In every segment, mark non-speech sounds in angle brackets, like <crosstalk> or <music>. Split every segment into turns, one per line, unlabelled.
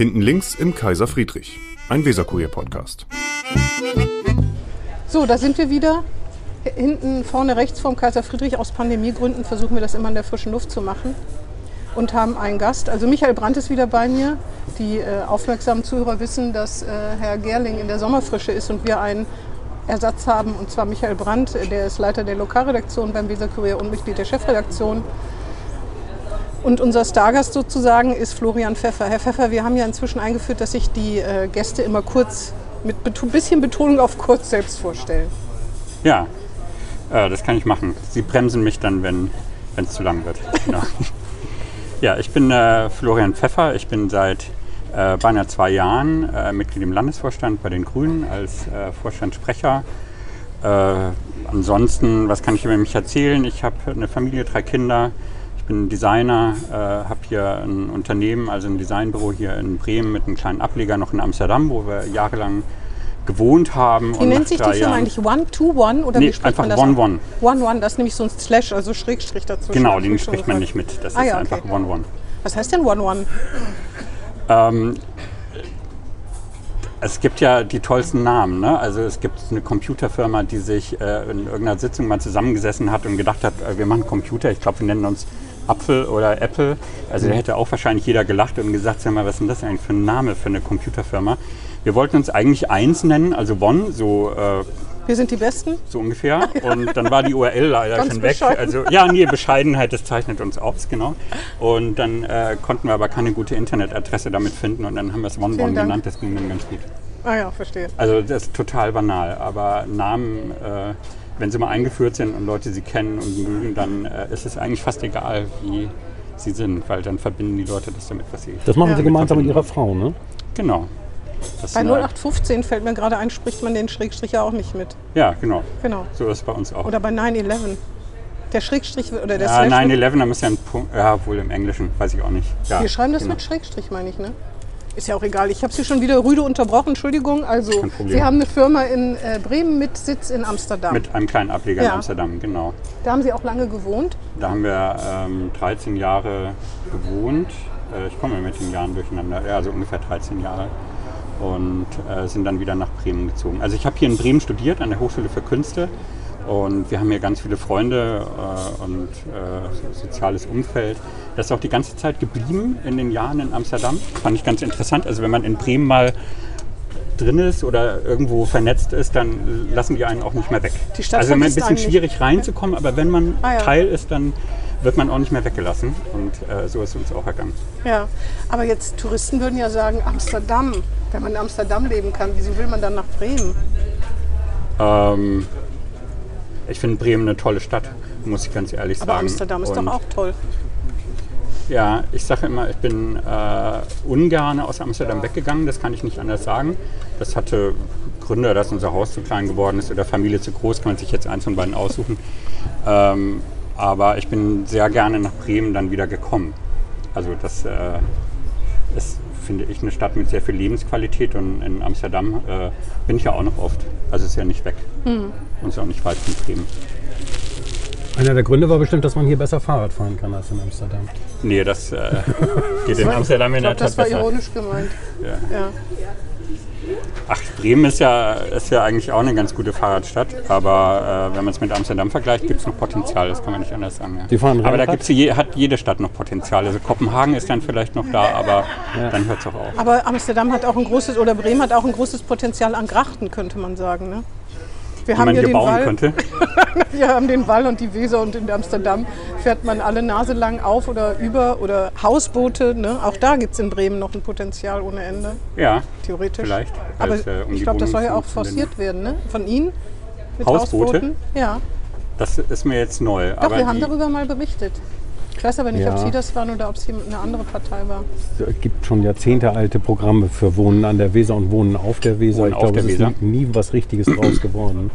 Hinten links im Kaiser Friedrich, ein Weserkurier-Podcast.
So, da sind wir wieder. Hinten vorne rechts vom Kaiser Friedrich. Aus Pandemiegründen versuchen wir das immer in der frischen Luft zu machen. Und haben einen Gast. Also Michael Brandt ist wieder bei mir. Die äh, aufmerksamen Zuhörer wissen, dass äh, Herr Gerling in der Sommerfrische ist und wir einen Ersatz haben. Und zwar Michael Brandt, der ist Leiter der Lokalredaktion beim Weserkurier und Mitglied der Chefredaktion. Und unser Stargast sozusagen ist Florian Pfeffer. Herr Pfeffer, wir haben ja inzwischen eingeführt, dass sich die äh, Gäste immer kurz, mit ein bisschen Betonung auf kurz selbst vorstellen.
Ja, äh, das kann ich machen. Sie bremsen mich dann, wenn es zu lang wird. <laughs> Genau. ja, ich bin äh, Florian Pfeffer. Ich bin seit äh, beinahe zwei Jahren äh, Mitglied im Landesvorstand bei den Grünen als äh, Vorstandssprecher. ansonsten, was kann ich über mich erzählen? Ich habe eine Familie, drei Kinder bin Designer, äh, habe hier ein Unternehmen, also ein Designbüro hier in Bremen mit einem kleinen Ableger noch in Amsterdam, wo wir jahrelang gewohnt haben.
Wie nennt sich die Firma eigentlich? One to One oder
nee,
wie spricht
einfach
man das
One
an?
One.
One One, das ist nämlich so ein Slash, also Schrägstrich dazu.
Genau, den spricht man nicht mit. Das
Ah
ist
ja,
einfach
okay.
One One.
Was heißt denn One One?
Ähm, es gibt ja die tollsten Namen. Ne? Also es gibt eine Computerfirma, die sich äh, in irgendeiner Sitzung mal zusammengesessen hat und gedacht hat, äh, wir machen Computer. Ich glaube, wir nennen uns Apfel oder Apple. Also da hätte auch wahrscheinlich jeder gelacht und gesagt, sag mal, was ist denn das eigentlich für ein Name für eine Computerfirma? Wir wollten uns eigentlich eins nennen, also One, so äh,
Wir sind die Besten.
so ungefähr. <laughs> Und dann war die URL leider
Ganz
schon weg. Also ja, nee, Bescheidenheit, das zeichnet uns aus, genau. Und dann äh, konnten wir aber keine gute Internetadresse damit finden und dann haben wir es One
Vielen
One genannt. Das ging dann ganz gut.
Ah ja, verstehe.
Also das ist total banal, aber Namen, äh, wenn sie mal eingeführt sind und Leute sie kennen und mögen, dann äh, ist es eigentlich fast egal, wie sie sind, weil dann verbinden die Leute das damit, was sie.
Das machen
Ja.
Sie gemeinsam mit Ihrer Frau, ne?
Genau. Das
Bei
eine-
0815 fällt mir gerade ein, spricht man den Schrägstrich ja auch nicht mit.
Ja, genau.
Genau.
So ist es bei uns auch.
Oder bei 9-11. Der Schrägstrich oder der
ja,
Slash. wird-
9-11, da muss ja ein Punkt, ja, wohl im Englischen, weiß ich auch nicht. Ja,
Wir schreiben das
genau.
mit Schrägstrich, meine ich, ne? Ist ja auch egal. Ich habe Sie schon wieder rüde unterbrochen. Entschuldigung. Also. Sie haben eine Firma in äh, Bremen mit Sitz in Amsterdam.
Mit einem kleinen Ableger
Ja.
in Amsterdam, genau.
Da haben Sie auch lange gewohnt.
Da haben wir ähm, 13 Jahre gewohnt. Äh, ich komme mit den Jahren durcheinander, ja, also ungefähr 13 Jahre. Und äh, sind dann wieder nach Bremen gezogen. Also ich habe hier in Bremen studiert, an der Hochschule für Künste. Und wir haben hier ganz viele Freunde äh, und äh, so soziales Umfeld. Das ist auch die ganze Zeit geblieben in den Jahren in Amsterdam. Fand ich ganz interessant. Also wenn man in Bremen mal drin ist oder irgendwo vernetzt ist, dann lassen die einen auch nicht mehr weg.
Die Stadt
also ein bisschen
einen nicht.
schwierig reinzukommen, aber wenn man
Ah, ja.
Teil ist, dann wird man auch nicht mehr weggelassen. Und äh, so ist uns auch ergangen.
Ja. Aber jetzt Touristen würden ja sagen, Amsterdam. Wenn man in Amsterdam leben kann, wieso will man dann nach Bremen?
Ähm, ich finde Bremen eine tolle Stadt, muss ich ganz ehrlich
Aber
sagen.
Amsterdam ist
Und
doch auch toll.
Ja, ich sage immer, ich bin äh, ungern aus Amsterdam weggegangen, das kann ich nicht anders sagen. Das hatte Gründe, dass unser Haus zu klein geworden ist oder Familie zu groß, kann man sich jetzt eins von beiden aussuchen. Ähm, aber ich bin sehr gerne nach Bremen dann wieder gekommen. Also das äh, finde ich, eine Stadt mit sehr viel Lebensqualität und in Amsterdam äh, bin ich ja auch noch oft. Also ist ja nicht weg
Hm.
und ist auch nicht weit von Bremen.
Einer der Gründe war bestimmt, dass man hier besser Fahrrad fahren kann als in Amsterdam.
Nee, das äh, <laughs> geht in Amsterdam in
Ich
der
glaube, das
Tat
war
besser.
ironisch gemeint.
Ja.
Ja.
Ach, Bremen ist ja, ist ja eigentlich auch eine ganz gute Fahrradstadt, aber äh, wenn man es mit Amsterdam vergleicht, gibt es noch Potenzial, das kann man nicht anders sagen. Ja.
Die fahren
aber da gibt's je, hat jede Stadt noch Potenzial. Also Kopenhagen ist dann vielleicht noch da, aber dann hört es auch auf.
Aber Amsterdam hat auch ein großes, oder Bremen hat auch ein großes Potenzial an Grachten, könnte man sagen. Ne? Wir haben
man hier
den
bauen
Wall,
könnte. <laughs>
Wir haben den Wall und die Weser und in Amsterdam fährt man alle Nase lang auf oder über oder Hausboote. Ne? Auch da gibt es in Bremen noch ein Potenzial ohne Ende,
Ja,
theoretisch.
Vielleicht,
Aber
es, äh, um
ich glaube, das soll ja auch forciert werden, ne? Von Ihnen? Mit
Hausboote?
Hausbooten? Ja.
das ist mir jetzt neu.
Doch,
aber
wir haben darüber mal berichtet. Ich weiß aber nicht, ob
Ja.
Sie das waren oder ob es jemand- eine andere Partei war.
Es gibt schon jahrzehntealte Programme für Wohnen an der Weser und Wohnen auf der Weser.
Wohnen
ich glaube, es ist nie was Richtiges draus geworden.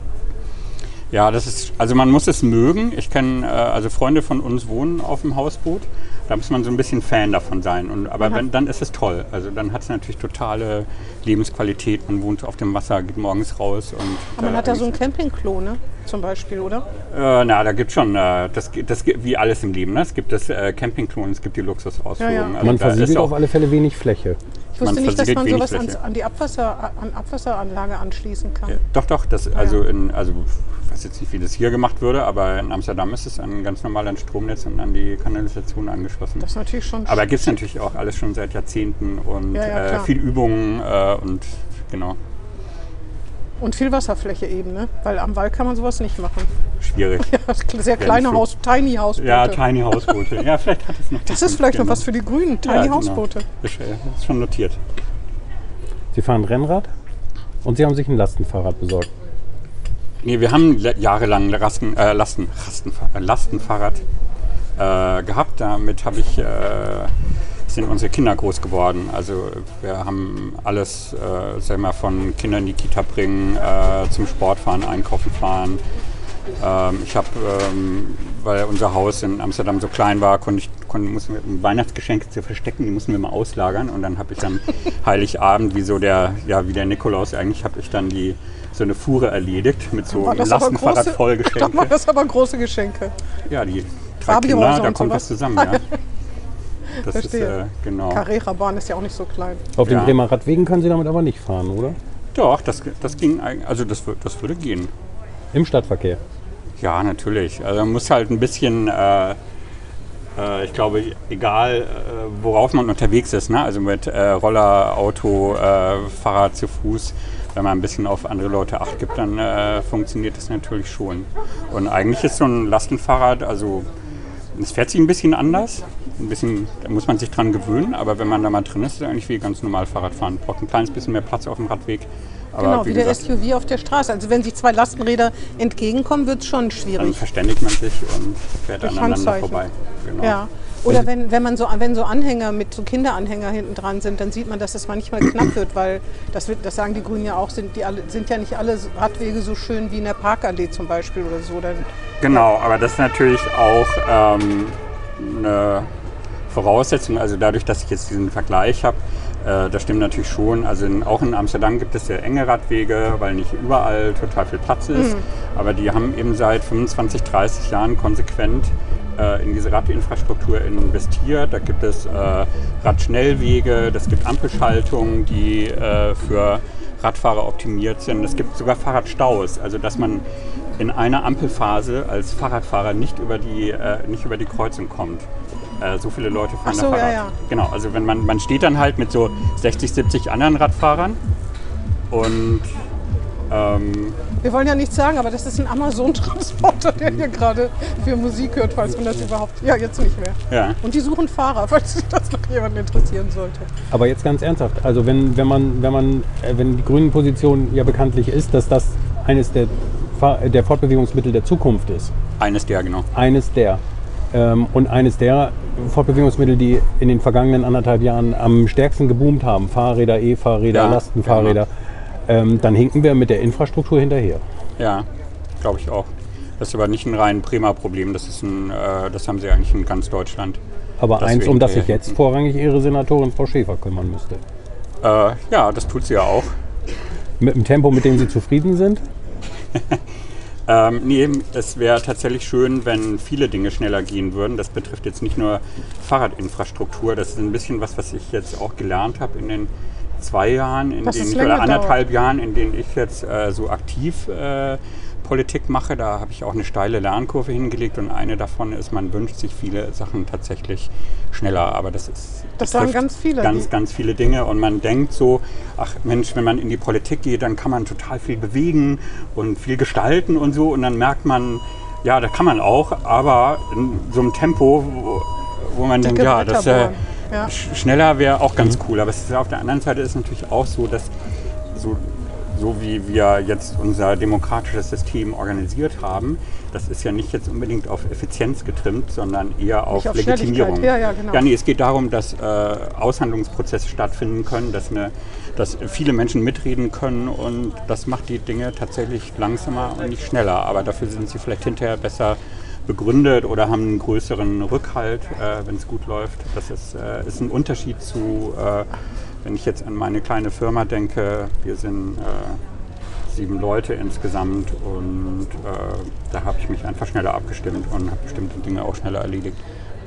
Ja, das ist, also man muss es mögen. Ich kenne, äh, also Freunde von uns wohnen auf dem Hausboot. Da muss man so ein bisschen Fan davon sein. Und, aber wenn, dann ist es toll. Also dann hat es natürlich totale Lebensqualität. Man wohnt auf dem Wasser, geht morgens raus. Und,
Aber man
äh,
hat ja so ein Campingklo, ne? Zum Beispiel, oder?
Äh, na, da gibt es schon, äh, das, das, wie alles im Leben. Ne? Es gibt das äh, Campingklo und es gibt die Luxusausführung.
Ja, ja.
Also
Man
da ist
versiegelt auf alle Fälle wenig Fläche.
Ich wusste nicht, dass man sowas
Fläche.
an die Abwasser, an Abwasseranlage anschließen kann.
Ja, doch, doch. Das, also, in, also ich weiß jetzt nicht, wie das hier gemacht würde, aber in Amsterdam ist es an ganz normal an Stromnetz und an die Kanalisation angeschlossen.
Das ist natürlich schon
aber gibt es natürlich auch alles schon seit Jahrzehnten und
Ja, ja,
äh, viel Übungen äh, und genau,
Und viel Wasserfläche eben, ne? Weil am Wald kann man sowas nicht machen.
Schwierig.
Ja, sehr kleine Haus, Tiny Hausboote.
Ja, Tiny Hausboote. Ja, vielleicht hat es noch.
das ist vielleicht noch was für die Grünen, Tiny
ja, genau.
Hausboote.
Ist, äh, ist schon notiert.
Sie fahren Rennrad und Sie haben sich ein Lastenfahrrad besorgt.
Nee, wir haben jahrelang Rasten, äh, Lasten, Rastenfa äh, Lastenfahrrad äh, gehabt. Damit habe ich, äh, sind unsere Kinder groß geworden. Also wir haben alles, äh, sag mal, von Kindern in die Kita bringen, äh, zum Sport fahren, einkaufen fahren. Ähm, ich habe, ähm, weil unser Haus in Amsterdam so klein war, konnte ich, konnte, mussten wir, um Weihnachtsgeschenke zu verstecken, die mussten wir mal auslagern. Und dann habe ich dann <laughs> Heiligabend, wie so der, ja, wie der Nikolaus, eigentlich habe ich dann die so eine Fuhre erledigt mit so einem Lastenfahrrad
große-
voll
Dann waren
Geschenke.
das aber große Geschenke.
Ja, die drei Kinder, da kommt
sowas.
was zusammen, ja. <laughs> Das
Verstehe.
ist, äh, genau.
Carrera-Bahn ist ja auch nicht so klein.
Auf den
Ja.
Bremer Radwegen können Sie damit aber nicht fahren, oder?
Doch, das, das ging, also das, das würde gehen.
Im Stadtverkehr.
Ja, natürlich. Also man muss halt ein bisschen, äh, äh, ich glaube, egal äh, worauf man unterwegs ist, ne? also mit äh, Roller, Auto, äh, Fahrrad zu Fuß, wenn man ein bisschen auf andere Leute acht gibt, dann äh, funktioniert das natürlich schon. Und eigentlich ist so ein Lastenfahrrad, also es fährt sich ein bisschen anders. Ein bisschen, da muss man sich dran gewöhnen, aber wenn man da mal drin ist, ist es eigentlich wie ganz normal Fahrradfahren. Braucht ein kleines bisschen mehr Platz auf dem Radweg. Aber
Genau, wie, der
gesagt,
SUV auf der Straße. Also wenn sich zwei Lastenräder entgegenkommen, wird es schon
dann
schwierig.
verständigt man sich und fährt
Durch
aneinander vorbei. Genau.
Ja. Oder wenn, wenn, man so, wenn so Anhänger mit so Kinderanhänger hinten dran sind, dann sieht man, dass es manchmal knapp wird, weil das, wird, das sagen die Grünen ja auch, sind, die alle, sind ja nicht alle Radwege so schön wie in der Parkallee zum Beispiel oder so. Dann,
Genau, aber das ist natürlich auch ähm, eine Voraussetzung, also dadurch, dass ich jetzt diesen Vergleich habe, äh, das stimmt natürlich schon. Also in, auch in Amsterdam gibt es sehr enge Radwege, weil nicht überall total viel Platz ist. Aber die haben eben seit 25, 30 Jahren konsequent äh, in diese Radinfrastruktur investiert. Da gibt es äh, Radschnellwege, das gibt Ampelschaltungen, die äh, für Radfahrer optimiert sind. Es gibt sogar Fahrradstaus, also dass man in einer Ampelphase als Fahrradfahrer nicht über die, äh, nicht über die Kreuzung kommt. Äh, so viele Leute fahren
Ach so,
da
ja,
Fahrrad.
ja.
Genau, also wenn man, man steht dann halt mit so 60, 70 anderen Radfahrern und ähm,
wir wollen ja nichts sagen, aber das ist ein Amazon-Transporter, <laughs> der hier gerade für Musik hört, falls man das überhaupt. Ja, jetzt nicht mehr.
ja,
Und die suchen Fahrer, <laughs> falls sich das noch jemand interessieren sollte.
Aber jetzt ganz ernsthaft, also wenn, wenn man, wenn man, äh, wenn die grünen Position ja bekanntlich ist, dass das eines der, der Fortbewegungsmittel der Zukunft ist,
eines der, genau.
eines der und eines der Fortbewegungsmittel, die in den vergangenen anderthalb Jahren am stärksten geboomt haben, Fahrräder, E-Fahrräder,
Ja,
Lastenfahrräder, ähm, dann hinken wir mit der Infrastruktur hinterher.
Ja, glaube ich auch. Das ist aber nicht ein rein Bremer Problem, das, ist ein, äh, das haben sie eigentlich in ganz Deutschland.
Aber eins, um das sich jetzt vorrangig Ihre Senatorin Frau Schäfer kümmern müsste.
Äh, ja, das tut sie ja auch.
Mit dem Tempo, mit dem Sie zufrieden sind? <laughs>
Ähm, nee, es wäre tatsächlich schön, wenn viele Dinge schneller gehen würden. Das betrifft jetzt nicht nur Fahrradinfrastruktur. Das ist ein bisschen was, was ich jetzt auch gelernt habe in den zwei Jahren, in
Dass es
denen ich, oder anderthalb Jahren, in denen ich jetzt äh, so aktiv äh, Politik mache. Da habe ich auch eine steile Lernkurve hingelegt und eine davon ist, man wünscht sich viele Sachen tatsächlich schneller. Aber das ist
Das sagen ganz viele,
Ganz, ganz viele Dinge und man denkt so, ach Mensch, wenn man in die Politik geht, dann kann man total viel bewegen und viel gestalten und so und dann merkt man, ja, da kann man auch, aber in so einem Tempo, wo, wo man denkt, ja, das äh.
Ja.
sch- schneller wäre auch ganz cool. Aber es ist, auf der anderen Seite ist es natürlich auch so, dass so, so wie wir jetzt unser demokratisches System organisiert haben, das ist ja nicht jetzt unbedingt auf Effizienz getrimmt, sondern eher auf,
auf
Legitimierung.
Ja, ja, genau.
ja, nee, es geht darum, dass äh, Aushandlungsprozesse stattfinden können, dass, eine, dass viele Menschen mitreden können und das macht die Dinge tatsächlich langsamer und nicht schneller. Aber dafür sind sie vielleicht hinterher besser begründet oder haben einen größeren Rückhalt, äh, wenn es gut läuft. Das ist, äh, ist ein Unterschied zu, äh, wenn ich jetzt an meine kleine Firma denke, wir sind äh, sieben Leute insgesamt und äh, da habe ich mich einfach schneller abgestimmt und habe bestimmte Dinge auch schneller erledigt.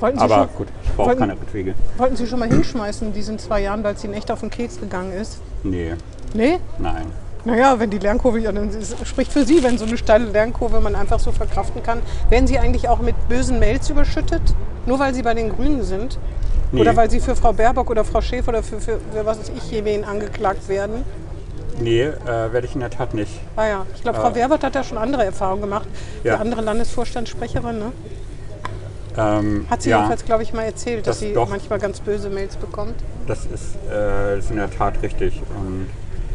Aber
schon-
gut, ich brauche keine Radwege.
Wollten Sie schon mal hinschmeißen in diesen zwei Jahren, weil es Ihnen echt auf den Keks gegangen ist?
Nee,
Nee?
nein.
Naja, wenn die Lernkurve, ja, dann spricht für Sie, wenn so eine steile Lernkurve man einfach so verkraften kann. Werden Sie eigentlich auch mit bösen Mails überschüttet? Nur weil Sie bei den Grünen sind?
Nee.
Oder weil Sie für Frau Baerbock oder Frau Schäfer oder für, für, für was weiß ich, je wen angeklagt werden?
Nee, äh, werde ich in der Tat nicht.
Ah ja, ich glaube, Frau Werbert hat da schon andere Erfahrungen gemacht.
Ja.
Die andere Landesvorstandssprecherin, ne?
Ähm,
Hat sie
ja,
jedenfalls, glaube ich, mal erzählt, dass
Das
sie
doch.
manchmal ganz böse Mails bekommt.
das ist, äh, ist in der Tat richtig. Und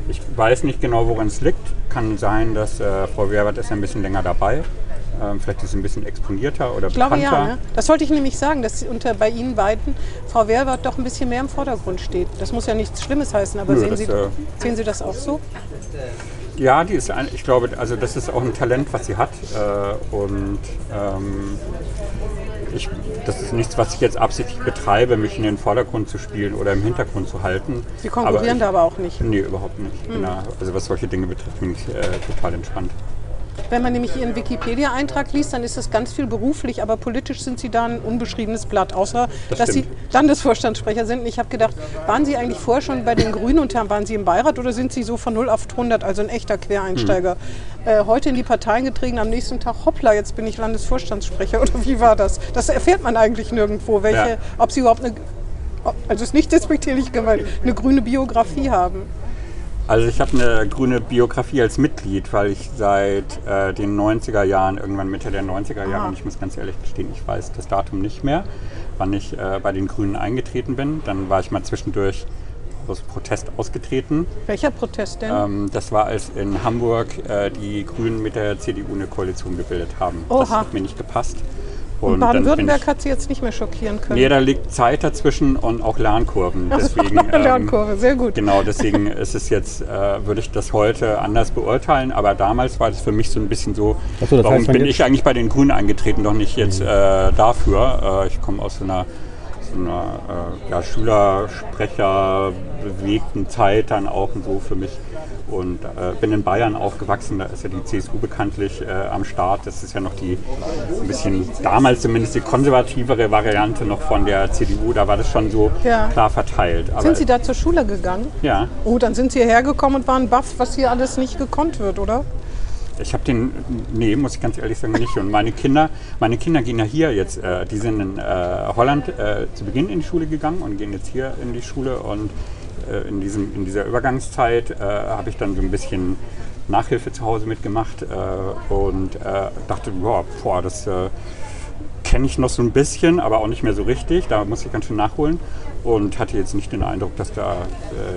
ich weiß nicht genau, woran es liegt. Kann sein, dass äh, Frau Werbert ist ein bisschen länger dabei. Ähm, vielleicht ist sie ein bisschen exponierter oder
Ich glaube
bekannter.
ja, ne? Das wollte ich nämlich sagen, dass unter bei Ihnen beiden Frau Werbert doch ein bisschen mehr im Vordergrund steht. Das muss ja nichts Schlimmes heißen, aber
Nö,
sehen,
das,
Sie,
äh,
sehen Sie das auch so?
Ja, die ist ein, ich glaube, also das ist auch ein Talent, was sie hat. Äh, und ähm, ich, das ist nichts, was ich jetzt absichtlich betreibe, mich in den Vordergrund zu spielen oder im Hintergrund zu halten.
Sie konkurrieren
ich,
da aber auch nicht.
Nee, überhaupt nicht. Genau. Also was solche Dinge betrifft, bin ich äh, total entspannt.
Wenn man nämlich Ihren Wikipedia-Eintrag liest, dann ist das ganz viel beruflich, aber politisch sind Sie da ein unbeschriebenes Blatt, außer
Das
dass Sie
stimmt.
Landesvorstandssprecher sind. Und Ich habe gedacht, waren Sie eigentlich vorher schon bei den Grünen und waren Sie im Beirat oder sind Sie so von 0 auf 100, also ein echter Quereinsteiger?
Hm.
Äh, heute in die Parteien getreten, am nächsten Tag, hoppla, jetzt bin ich Landesvorstandssprecher <laughs> oder wie war das? Das erfährt man eigentlich nirgendwo, welche,
Ja.
ob Sie überhaupt eine, also ist nicht despektierlich gemeint, eine grüne Biografie haben.
Also ich habe eine grüne Biografie als Mitglied, weil ich seit äh, den 90er Jahren, irgendwann Mitte der 90er Jahre,
Ah.
und ich muss ganz ehrlich gestehen, ich weiß das Datum nicht mehr, wann ich äh, bei den Grünen eingetreten bin. Dann war ich mal zwischendurch aus Protest ausgetreten.
Welcher Protest denn?
Ähm, das war, als in Hamburg äh, die Grünen mit der CDU eine Koalition gebildet haben. Das
Oha.
hat mir nicht gepasst.
Und Baden-Württemberg hat Sie jetzt nicht mehr schockieren können.
Nee, da liegt Zeit dazwischen und auch Lernkurven. Deswegen, <laughs> ähm,
Lernkurve, sehr gut.
Genau, deswegen ist es jetzt, äh, würde ich das heute anders beurteilen, aber damals war das für mich so ein bisschen so,
so,
warum
heißt,
bin ich eigentlich bei den Grünen eingetreten, doch nicht jetzt äh, dafür. Äh, ich komme aus so einer, einer äh, ja, Schülersprecher bewegten Zeit dann auch und so für mich und äh, bin in Bayern aufgewachsen, da ist ja die CSU bekanntlich äh, am Start. Das ist ja noch die, ein bisschen, damals zumindest die konservativere Variante noch von der CDU, da war das schon so
Ja.
klar verteilt. Aber
Sind Sie da zur Schule gegangen?
ja,
Oh, dann sind Sie hierher gekommen und waren baff, was hier alles nicht gekonnt wird, oder?
Ich habe den, nee, muss ich ganz ehrlich sagen, nicht. Und meine Kinder, meine Kinder gehen ja hier jetzt, äh, die sind in äh, Holland äh, zu Beginn in die Schule gegangen und gehen jetzt hier in die Schule. Und äh, in, diesem, in dieser Übergangszeit äh, habe ich dann so ein bisschen Nachhilfe zu Hause mitgemacht äh, und dachte, boah, boah das kenne ich noch so ein bisschen, aber auch nicht mehr so richtig. Da muss ich ganz schön nachholen. Und hatte jetzt nicht den Eindruck, dass da,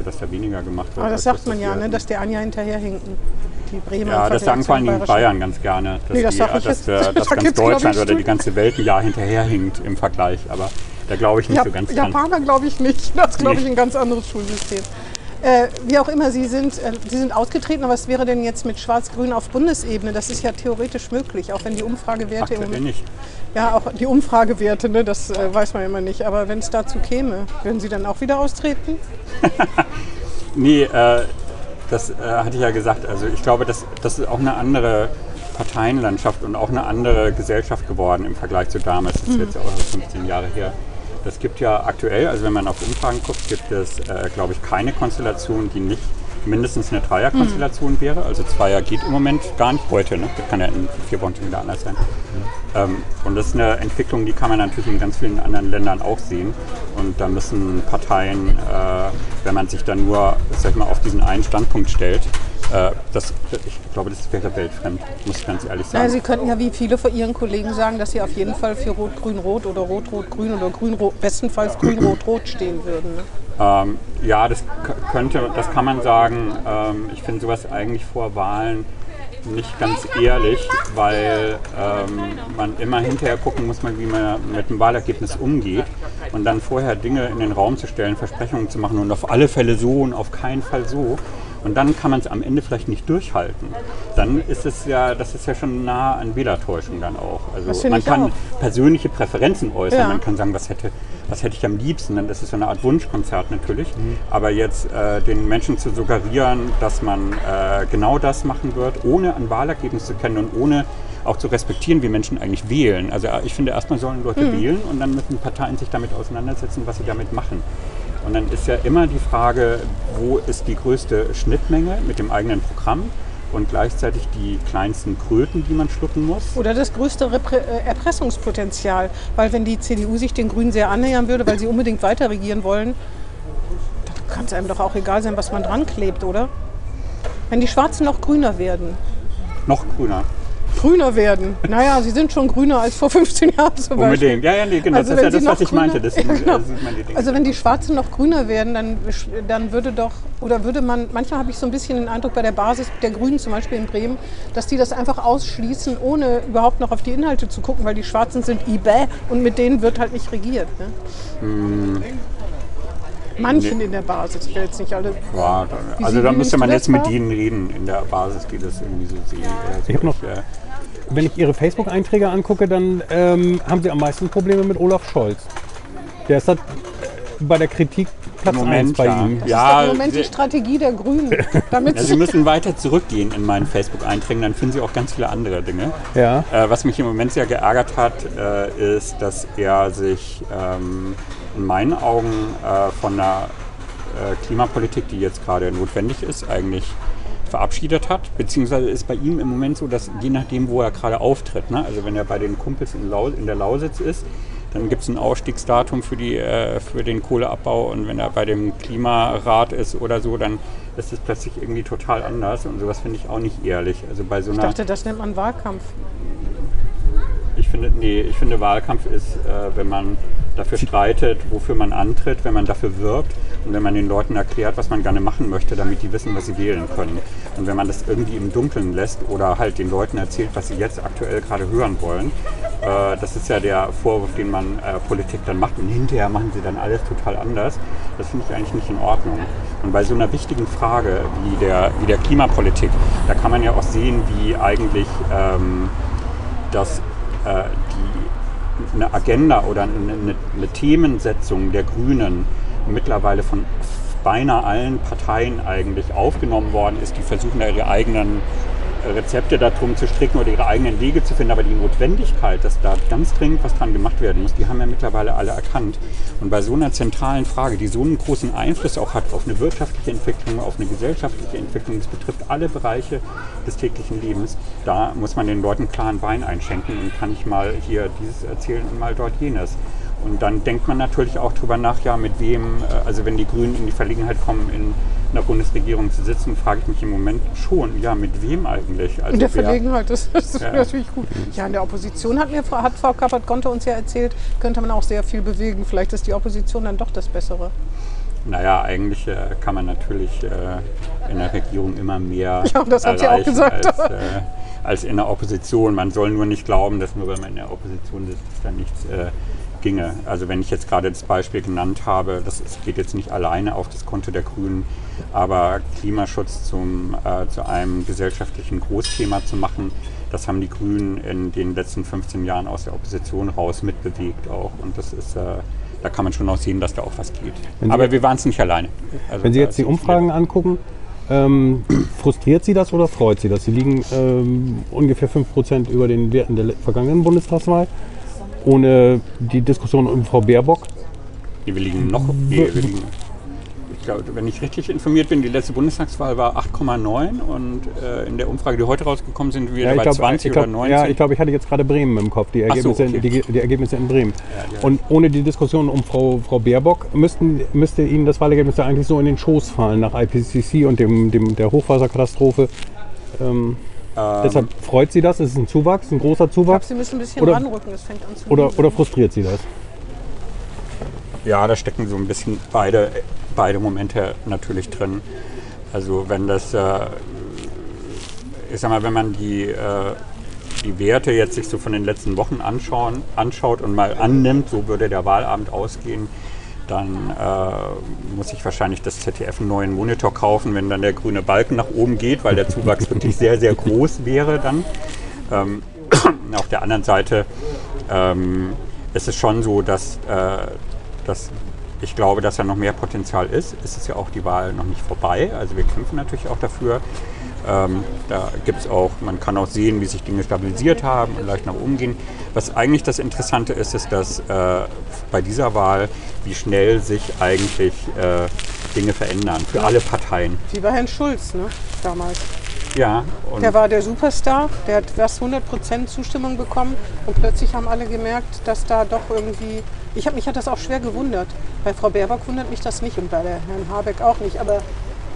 dass da weniger gemacht wird.
Aber
als
das sagt man ja, ne, dass der Anja hinterherhinken. Die Bremer
ja,
im
das sagen vor allem die. Bayern ganz gerne, dass,
Nee, das
die,
ich
dass,
jetzt.
äh, <laughs> dass
Da
ganz Deutschland oder die ganze Welt ein Jahr hinterherhinkt im Vergleich. Aber da glaube ich nicht
Ja,
so ganz dran.
Japaner glaube ich nicht. <laughs> Das ist, glaube ich, ein ganz anderes Schulsystem. Äh, wie auch immer, Sie sind, äh, Sie sind ausgetreten, aber was wäre denn jetzt mit Schwarz-Grün auf Bundesebene? Das ist ja theoretisch möglich, auch wenn die Umfragewerte im
Aktuell
Moment.
nicht.
Ja, auch die Umfragewerte, ne, das äh, weiß man immer nicht. Aber wenn es dazu käme, würden Sie dann auch wieder austreten? <laughs>
Nee, äh, das äh, hatte ich ja gesagt. Also ich glaube, das, das ist auch eine andere Parteienlandschaft und auch eine andere Gesellschaft geworden im Vergleich zu damals. Das ist jetzt ja auch 15 Jahre her. Das gibt ja aktuell, also wenn man auf Umfragen guckt, gibt es, äh, glaube ich, keine Konstellation, die nicht mindestens eine Dreierkonstellation wäre. Also Zweier geht im Moment gar nicht heute. Ne? Das kann ja in vier Wochen schon wieder anders sein. Ähm, und das ist eine Entwicklung, die kann man natürlich in ganz vielen anderen Ländern auch sehen. Und da müssen Parteien, äh, wenn man sich dann nur sag ich mal, auf diesen einen Standpunkt stellt, äh, das, ich glaube, das wäre weltfremd, muss ich ganz ehrlich sagen.
Ja, Sie könnten ja wie viele von Ihren Kollegen sagen, dass Sie auf jeden Fall für Rot-Grün-Rot oder Rot-Rot-Grün oder Grün-Rot, bestenfalls Grün-Rot-Rot stehen würden. Ne?
Ähm, ja, das könnte, das kann man sagen. Ähm, ich finde sowas eigentlich vor Wahlen nicht ganz ehrlich, weil ähm, man immer hinterher gucken muss, wie man mit dem Wahlergebnis umgeht und dann vorher Dinge in den Raum zu stellen, Versprechungen zu machen und auf alle Fälle so und auf keinen Fall so. Und dann kann man es am Ende vielleicht nicht durchhalten. Dann ist es ja, das ist ja schon nah an Wählertäuschung dann auch.
Das
Also man kann
auch.
persönliche Präferenzen äußern,
Ja.
man kann sagen, was hätte, was hätte ich am liebsten. Dann ist es so eine Art Wunschkonzert natürlich. Aber jetzt äh, den Menschen zu suggerieren, dass man äh, genau das machen wird, ohne ein Wahlergebnis zu kennen und ohne auch zu respektieren, wie Menschen eigentlich wählen. Also äh, ich finde, erstmal sollen Leute
Mhm.
wählen und dann müssen Parteien sich damit auseinandersetzen, was sie damit machen. Und dann ist ja immer die Frage, wo ist die größte Schnittmenge mit dem eigenen Programm und gleichzeitig die kleinsten Kröten, die man schlucken muss.
Oder das größte Reprä äh, Erpressungspotenzial. Weil wenn die CDU sich den Grünen sehr annähern würde, weil sie unbedingt weiter regieren wollen, dann kann es einem doch auch egal sein, was man dran klebt, oder? Wenn die Schwarzen noch grüner werden.
Noch grüner.
Grüner werden. Naja, sie sind schon grüner als vor 15 Jahren zum Beispiel.
Unbedingt. Ja, ja, nee, genau.
Also
das ist ja das, was ich meinte. Das
Ja, <laughs> genau.
sieht man die Dinge.
Also wenn die Schwarzen noch grüner werden, dann, dann würde doch, oder würde man, manchmal habe ich so ein bisschen den Eindruck bei der Basis der Grünen, zum Beispiel in Bremen, dass die das einfach ausschließen, ohne überhaupt noch auf die Inhalte zu gucken, weil die Schwarzen sind IBÄ und mit denen wird halt nicht regiert. Ne?
Hm.
Manchen in der Basis, ich will jetzt nicht alle.
Ja, also da müsste man jetzt mit denen reden in der Basis, die das irgendwie so sehen.
Ich hab noch- Wenn ich Ihre Facebook-Einträge angucke, dann ähm, haben Sie am meisten Probleme mit Olaf Scholz. Der ist halt bei der Kritik Platz
Im
1
Moment,
bei
ja.
ihm.
Das
Ja,
ist im Moment die
sie-
Strategie der Grünen. <laughs> Damit
ja, Sie müssen weiter zurückgehen in meinen Facebook-Einträgen, dann finden Sie auch ganz viele andere Dinge.
Ja.
Äh, was mich im Moment sehr geärgert hat, äh, ist, dass er sich ähm, in meinen Augen äh, von einer äh, Klimapolitik, die jetzt gerade notwendig ist, eigentlich verabschiedet hat. Beziehungsweise ist bei ihm im Moment so, dass je nachdem, wo er gerade auftritt, ne? also wenn er bei den Kumpels in, Lau in der Lausitz ist, dann gibt es ein Ausstiegsdatum für, die, äh, für den Kohleabbau und wenn er bei dem Klimarat ist oder so, dann ist es plötzlich irgendwie total anders und sowas finde ich auch nicht ehrlich. Also bei so
ich
einer
dachte, das nennt man Wahlkampf.
Ich finde, nee, ich finde Wahlkampf ist, äh, wenn man dafür streitet, wofür man antritt, wenn man dafür wirbt und wenn man den Leuten erklärt, was man gerne machen möchte, damit die wissen, was sie wählen können. Und wenn man das irgendwie im Dunkeln lässt oder halt den Leuten erzählt, was sie jetzt aktuell gerade hören wollen, äh, das ist ja der Vorwurf, den man äh, Politik dann macht und hinterher machen sie dann alles total anders. Das finde ich eigentlich nicht in Ordnung. Und bei so einer wichtigen Frage wie der, wie der Klimapolitik, da kann man ja auch sehen, wie eigentlich ähm, dass äh, die, eine Agenda oder eine, eine, eine Themensetzung der Grünen mittlerweile von beinahe allen Parteien eigentlich aufgenommen worden ist, die versuchen da ihre eigenen Rezepte darum zu stricken oder ihre eigenen Wege zu finden. Aber die Notwendigkeit, dass da ganz dringend was dran gemacht werden muss, die haben ja mittlerweile alle erkannt. Und bei so einer zentralen Frage, die so einen großen Einfluss auch hat auf eine wirtschaftliche Entwicklung, auf eine gesellschaftliche Entwicklung, das betrifft alle Bereiche des täglichen Lebens, da muss man den Leuten klaren Wein einschenken und kann ich mal hier dieses erzählen und mal dort jenes. Und dann denkt man natürlich auch drüber nach, ja, mit wem, äh, also wenn die Grünen in die Verlegenheit kommen, in einer Bundesregierung zu sitzen, frage ich mich im Moment schon, ja, mit wem eigentlich? Also
In der
wer-
Verlegenheit, das, das ist
Ja.
natürlich gut. Ja, in der Opposition hat, mir, Frau- hat Frau Kappert-Gonte uns ja erzählt, könnte man auch sehr viel bewegen. Vielleicht ist die Opposition dann doch das Bessere.
Naja, eigentlich äh, kann man natürlich äh, in der Regierung immer mehr <laughs>
Ja, das hat sie auch gesagt.
Als, äh, als in der Opposition. Man soll nur nicht glauben, dass nur weil man in der Opposition sitzt, dass da nichts ginge. Also wenn ich jetzt gerade das Beispiel genannt habe, das geht jetzt nicht alleine auf das Konto der Grünen, aber Klimaschutz zum, äh, zu einem gesellschaftlichen Großthema zu machen, das haben die Grünen in den letzten 15 Jahren aus der Opposition raus mitbewegt auch. Und das ist, äh, da kann man schon auch sehen, dass da auch was geht. Aber wir waren es nicht alleine. Also
Wenn Sie jetzt die Umfragen angucken, ähm, frustriert Sie das oder freut Sie das? Sie liegen ähm, ungefähr 5% über den Werten der vergangenen Bundestagswahl. Ohne die Diskussion um Frau Baerbock.
Nee, wir liegen noch. Nee, wir liegen, ich glaube, wenn ich richtig informiert bin, die letzte Bundestagswahl war 8,9 und äh, in der Umfrage, die heute rausgekommen sind, wir bei 20
ich glaub,
oder 19.
Ja, ich glaube, ich hatte jetzt gerade Bremen im Kopf, die
Ach so,
Ergebnisse,
okay.
die, die Ergebnisse in Bremen.
Ja, ja.
Und ohne die Diskussion um Frau, Frau Baerbock müssten, müsste Ihnen das Wahlergebnis ja eigentlich so in den Schoß fallen nach IPCC und dem, dem, der Hochwasserkatastrophe. Ähm, deshalb freut Sie das? Ist es ein Zuwachs, ein großer
Ich glaube,
Zuwachs?
Sie müssen ein bisschen
Oder-
ranrücken, es fängt an zu
Oder, oder frustriert Sie das?
Ja, da stecken so ein bisschen beide, beide Momente natürlich drin. Also wenn das, äh, ich sag mal, wenn man die, äh, die Werte jetzt sich so von den letzten Wochen anschauen, anschaut und mal annimmt, so würde der Wahlabend ausgehen, dann äh, muss ich wahrscheinlich das ZDF einen neuen Monitor kaufen, wenn dann der grüne Balken nach oben geht, weil der Zuwachs wirklich sehr, sehr groß wäre dann. Ähm, auf der anderen Seite ähm, ist es schon so, dass, äh, dass ich glaube, dass da noch mehr Potenzial ist. Es ist ja auch die Wahl noch nicht vorbei. Also wir kämpfen natürlich auch dafür. Ähm, da gibt es auch, man kann auch sehen, wie sich Dinge stabilisiert haben und leicht nach oben gehen. Was eigentlich das Interessante ist, ist, dass äh, bei dieser Wahl, wie schnell sich eigentlich äh, Dinge verändern für alle Parteien.
Wie bei Herrn Schulz, ne? Damals.
Ja,
Der war der Superstar, der hat fast 100% Zustimmung bekommen und plötzlich haben alle gemerkt, dass da doch irgendwie. Ich habe mich hat das auch schwer gewundert. Bei Frau Baerbock wundert mich das nicht und bei der Herrn Habeck auch nicht. Aber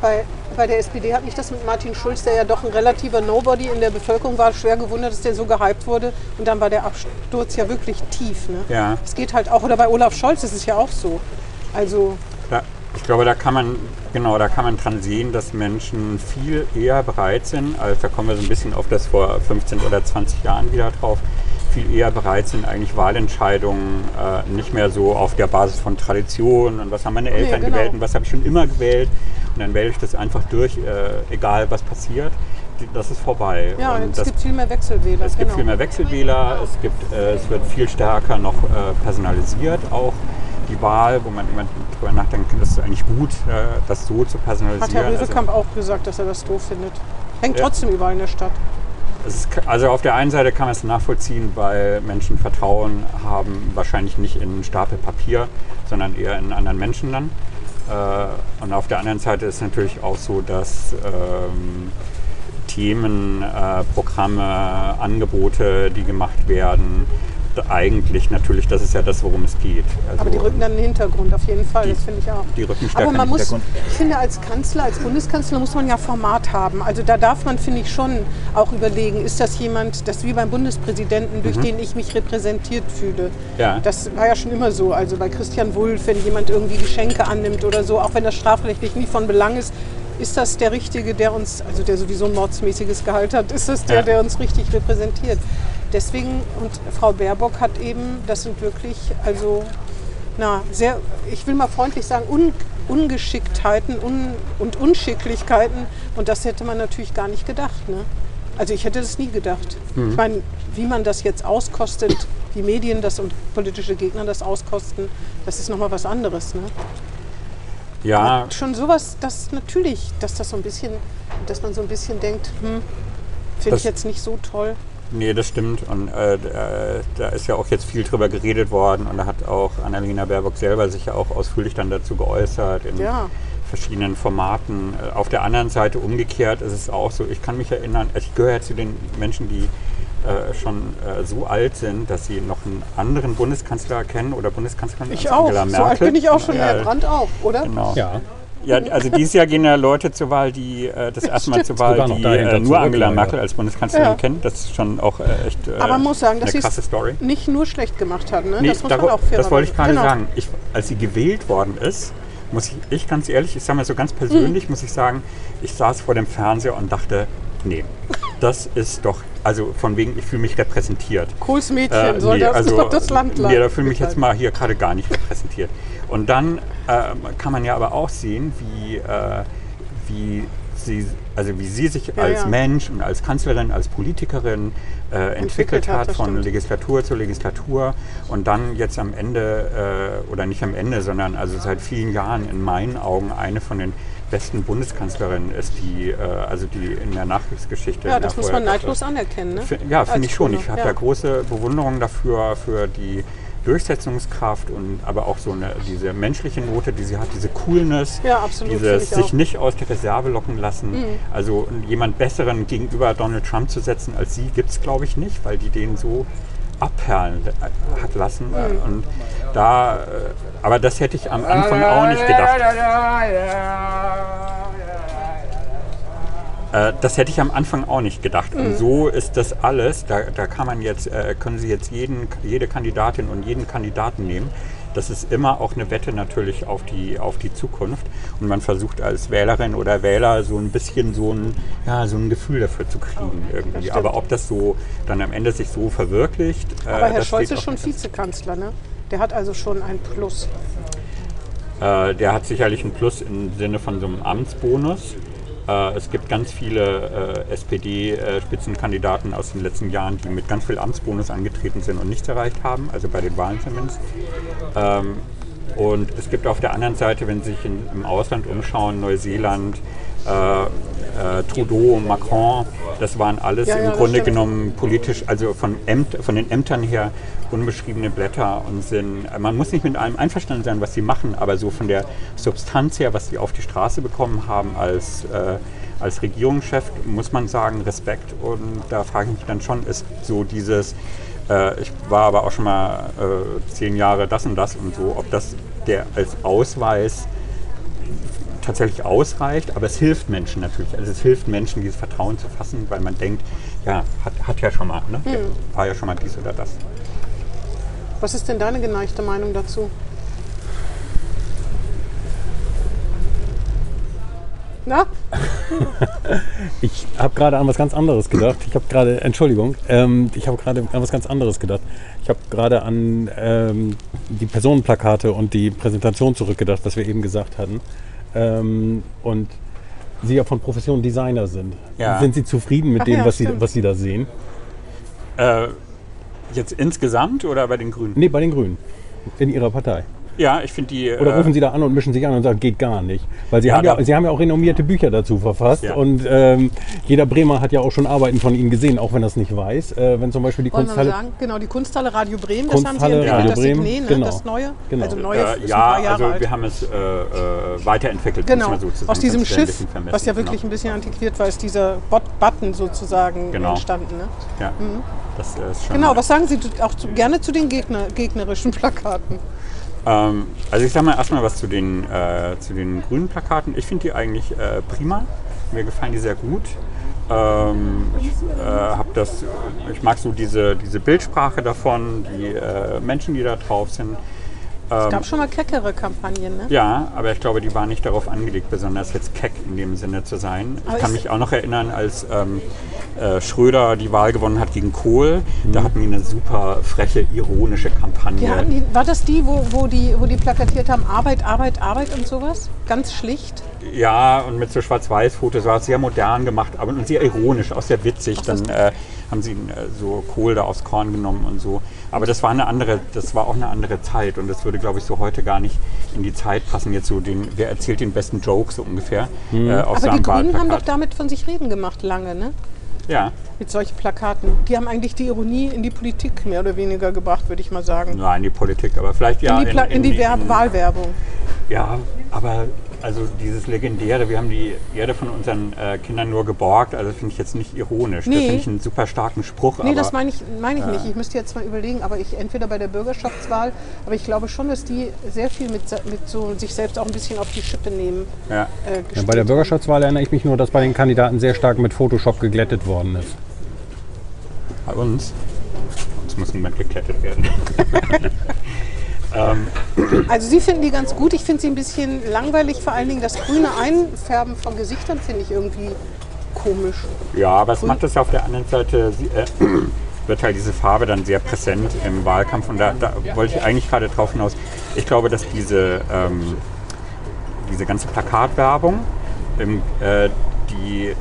bei, bei der SPD hat mich das mit Martin Schulz, der ja doch ein relativer Nobody in der Bevölkerung war, schwer gewundert, dass der so gehypt wurde. Und dann war der Absturz ja wirklich tief. Ne?
Ja.
Es geht halt auch, oder bei Olaf Scholz ist es ja auch so. Also,
da, ich glaube, da kann man, genau, da kann man dran sehen, dass Menschen viel eher bereit sind, also da kommen wir so ein bisschen auf das vor 15 oder 20 Jahren wieder drauf, viel eher bereit sind, eigentlich Wahlentscheidungen äh, nicht mehr so auf der Basis von Tradition und was haben meine Eltern
genau.
gewählt und was habe ich schon immer gewählt und dann wähle ich das einfach durch, äh, egal was passiert. Das ist vorbei.
ja,
und
es gibt viel mehr Wechselwähler.
es gibt
genau.
viel mehr Wechselwähler, es, gibt, äh, es wird viel stärker noch äh, personalisiert auch die Wahl, wo man immer drüber nachdenkt, das ist eigentlich gut, äh, das so zu personalisieren.
Hat Herr
Also-
Röwekamp auch gesagt, dass er das doof findet. Hängt trotzdem überall in der Stadt.
Ist, also auf der einen Seite kann man es nachvollziehen, weil Menschen Vertrauen haben, wahrscheinlich nicht in einen Stapel Papier, sondern eher in anderen Menschen dann. Äh, und auf der anderen Seite ist es natürlich auch so, dass ähm, Themen, äh, Programme, Angebote, die gemacht werden, eigentlich natürlich, das ist ja das, worum es geht. Also,
Aber die rücken dann in den Hintergrund, auf jeden Fall,
Die-
das finde ich auch.
die rücken stärker
Aber man muss,
Hintergrund.
ich finde, als Kanzler, als Bundeskanzler muss man ja Format haben. Also da darf man, finde ich, schon auch überlegen, ist das jemand, das wie beim Bundespräsidenten, durch den ich mich repräsentiert fühle.
Mhm. Ja.
Das war ja schon immer so. Also bei Christian Wulff, wenn jemand irgendwie Geschenke annimmt oder so, auch wenn das strafrechtlich nie von Belang ist, ist das der Richtige, der uns, also der sowieso ein mordsmäßiges Gehalt hat, ist das der,
Ja.
der uns richtig repräsentiert? Deswegen, und Frau Baerbock hat eben, das sind wirklich, also, na, sehr, ich will mal freundlich sagen, Un, Ungeschicktheiten un, und Unschicklichkeiten. Und das hätte man natürlich gar nicht gedacht. Ne? Also ich hätte das nie gedacht. Ich meine, wie man das jetzt auskostet, wie Medien das und politische Gegner das auskosten, das ist nochmal was anderes. Ne?
ja,
Schon sowas, das natürlich, dass das so ein bisschen, dass man so ein bisschen denkt, hm, finde ich jetzt nicht so toll.
Nee, das stimmt. Und äh, da- da ist ja auch jetzt viel drüber geredet worden und da hat auch Annalena Baerbock selber sich ja auch ausführlich dann dazu geäußert in
Ja.
verschiedenen Formaten. Äh, Auf der anderen Seite umgekehrt ist es auch so, ich kann mich erinnern, ich gehöre zu den Menschen, die äh, schon äh, so alt sind, dass sie noch einen anderen Bundeskanzler kennen oder Bundeskanzlerin
Ich
als
auch.
Angela
So alt bin ich auch schon.
Ja,
Herr Brandt auch, oder?
Genau.
Ja.
Ja, also dieses Jahr gehen ja Leute zur Wahl, die äh, das erste Mal zur Wahl, die äh, nur Angela. Merkel als Bundeskanzlerin
Ja.
kennen. Das ist schon auch äh, echt äh,
Aber man muss sagen, dass sie es nicht nur schlecht gemacht hat. Ne?
Nee,
das muss man auch
das wollte ich gerade
genau.
sagen. Ich, als sie gewählt worden ist, muss ich, ich ganz ehrlich, ich sage mal so ganz persönlich,
Mhm.
muss ich sagen, ich saß vor dem Fernseher und dachte, nee, das ist doch, also von wegen, ich fühle mich repräsentiert.
Kohls Mädchen
Äh,
soll
nee,
das
also,
doch das Land
Nee, da fühle ich mich jetzt mal hier gerade gar nicht repräsentiert. Und dann äh, kann man ja aber auch sehen, wie, äh, wie, sie, also wie sie sich
Ja,
als
ja.
Mensch und als Kanzlerin, als Politikerin äh, entwickelt,
hat,
hat, von
stimmt.
Legislatur zu Legislatur und dann jetzt am Ende, äh, oder nicht am Ende, sondern also seit vielen Jahren in meinen Augen eine von den besten Bundeskanzlerinnen ist, die, äh, also die in der Nachkriegsgeschichte.
Ja, das muss man neidlos anerkennen. Ne?
Ja, finde ich schon. Ich habe
ja.
da große Bewunderung dafür, für die Durchsetzungskraft und aber auch so eine, diese menschliche Note, die sie hat, diese Coolness,
Ja, absolut,
dieses
ich auch. Mhm.
sich nicht aus der Reserve locken lassen. Also jemand Besseren gegenüber Donald Trump zu setzen als sie, gibt es glaube ich nicht, weil die den so abperlen äh, hat lassen.
Mhm.
Und da, äh, aber das hätte ich am Anfang auch nicht gedacht. Äh, das hätte ich am Anfang auch nicht gedacht.
Mhm.
Und so ist das alles. Da, da kann man jetzt, äh, können Sie jetzt jeden, jede Kandidatin und jeden Kandidaten nehmen. Das ist immer auch eine Wette natürlich auf die, auf die Zukunft. Und man versucht als Wählerin oder Wähler so ein bisschen so ein, ja, so ein Gefühl dafür zu kriegen irgendwie.
stimmt.
Aber ob das so dann am Ende sich so verwirklicht. äh,
Aber Herr
das
Scholz ist schon Vizekanzler. Ne? Der hat also schon ein Plus.
Äh, der hat sicherlich einen Plus im Sinne von so einem Amtsbonus. Äh, es gibt ganz viele äh, SPD-Spitzenkandidaten aus den letzten Jahren, die mit ganz viel Amtsbonus angetreten sind und nichts erreicht haben, also bei den Wahlen zumindest. Ähm, und es gibt auf der anderen Seite, wenn Sie sich in, im Ausland umschauen, Neuseeland, äh, äh, Trudeau, Macron, das waren alles
Ja,
im
ja,
Grunde
stimmt.
genommen politisch, also von, Ämt, von den Ämtern her unbeschriebene Blätter und sind, man muss nicht mit allem einverstanden sein, was sie machen, aber so von der Substanz her, was sie auf die Straße bekommen haben als, äh, als Regierungschef, muss man sagen, Respekt. Und da frage ich mich dann schon, ist so dieses, äh, ich war aber auch schon mal äh, zehn Jahre das und das und so, ob das der als Ausweis tatsächlich ausreicht, aber es hilft Menschen natürlich. Also es hilft Menschen, dieses Vertrauen zu fassen, weil man denkt, ja, hat, hat ja schon mal, ne? Der war ja schon mal dies oder das.
Was ist denn deine geneigte Meinung dazu? Na? <laughs>
Ich habe gerade an was ganz anderes gedacht. Ich habe gerade, Entschuldigung, ähm, ich habe gerade an was ganz anderes gedacht. Ich habe gerade an ähm, die Personenplakate und die Präsentation zurückgedacht, was wir eben gesagt hatten. Ähm, und Sie ja von Profession Designer sind.
Ja.
Sind Sie zufrieden mit
Ach
dem,
ja,
was, Sie, was Sie da sehen?
Äh, jetzt insgesamt oder bei den Grünen?
Nee, bei den Grünen. In Ihrer Partei.
Ja, ich finde die.
Oder
äh,
rufen Sie da an und mischen sich an und sagen, geht gar nicht. Weil Sie,
Ja,
haben, ja, Sie haben ja auch renommierte Bücher dazu verfasst.
Ja.
Und ähm, jeder Bremer hat ja auch schon Arbeiten von Ihnen gesehen, auch wenn er es nicht weiß. Äh, wenn zum Beispiel die
Wollen
Kunsthalle.
sagen? Genau, die Kunsthalle Radio Bremen, das haben Sie
Kunsthalle
entwickelt,
Radio
das
Bremen,
Signet, ne?
genau.
das Neue.
Genau.
Also Neue
äh,
ist
ja,
ein paar Jahre
also
alt.
wir haben es äh, äh, weiterentwickelt,
Genau,
muss man sozusagen.
aus diesem Schiff, was ja wirklich ein bisschen antiquiert war, ist dieser Bot Button sozusagen
Genau.
entstanden. Ne?
Genau. Ja, das ist schon.
Genau, was sagen Sie auch zu, gerne zu den Gegner, gegnerischen Plakaten?
Ähm, also ich sage mal erstmal was zu den, äh, zu den grünen Plakaten. Ich finde die eigentlich äh, prima. Mir gefallen die sehr gut. Ähm, ich, äh, das, ich mag so diese, diese Bildsprache davon, die äh, Menschen, die da drauf sind.
Es gab schon mal keckere Kampagnen, ne?
Ja, aber ich glaube, die war nicht darauf angelegt, besonders jetzt keck in dem Sinne zu sein.
Aber
ich kann mich auch noch erinnern, als ähm, äh, Schröder die Wahl gewonnen hat gegen Kohl. Da hatten die eine super freche, ironische Kampagne.
Hatten die, war das die, wo, wo, die, wo die plakatiert haben, Arbeit, Arbeit, Arbeit und sowas? Ganz schlicht.
Ja, und mit so Schwarz-Weiß-Fotos war es sehr modern gemacht, aber und sehr ironisch, auch sehr witzig.
Ach,
Dann äh, haben sie äh, so Kohl da aufs Korn genommen und so. Aber das war eine andere, das war auch eine andere Zeit und das würde, glaube ich, so heute gar nicht in die Zeit passen. Jetzt so den, wer erzählt den besten Joke so ungefähr äh, auf
Aber die Grünen haben doch damit von sich reden gemacht, lange, ne?
Ja,
Mit solchen Plakaten. Die haben eigentlich die Ironie in die Politik mehr oder weniger gebracht, würde ich mal sagen.
nur in die Politik, aber vielleicht ja
in die, Pla in die Werb Wahlwerbung.
Ja, aber also dieses legendäre, wir haben die Erde von unseren äh, Kindern nur geborgt, also finde ich jetzt nicht ironisch.
Nee.
Das finde ich einen super starken Spruch.
Nee,
aber
das meine ich, meine ich nicht. Ich müsste jetzt mal überlegen, aber ich entweder bei der Bürgerschaftswahl, aber ich glaube schon, dass die sehr viel mit, mit so sich selbst auch ein bisschen auf die Schippe nehmen.
ja.
Äh,
Ja, bei der. Bürgerschaftswahl erinnere ich mich nur, dass bei den Kandidaten sehr stark mit Photoshop geglättet worden ist.
Bei uns. Uns muss niemand geklettet werden. <laughs> <laughs> ähm,
Also Sie finden die ganz gut. Ich finde sie ein bisschen langweilig. Vor allen Dingen das grüne Einfärben von Gesichtern finde ich irgendwie komisch.
ja, aber es macht das ja auf der anderen Seite, äh, wird halt diese Farbe dann sehr präsent im Wahlkampf. Und da, da wollte ich eigentlich gerade drauf hinaus. Ich glaube, dass diese, ähm, diese ganze Plakatwerbung, ähm, äh, die, äh,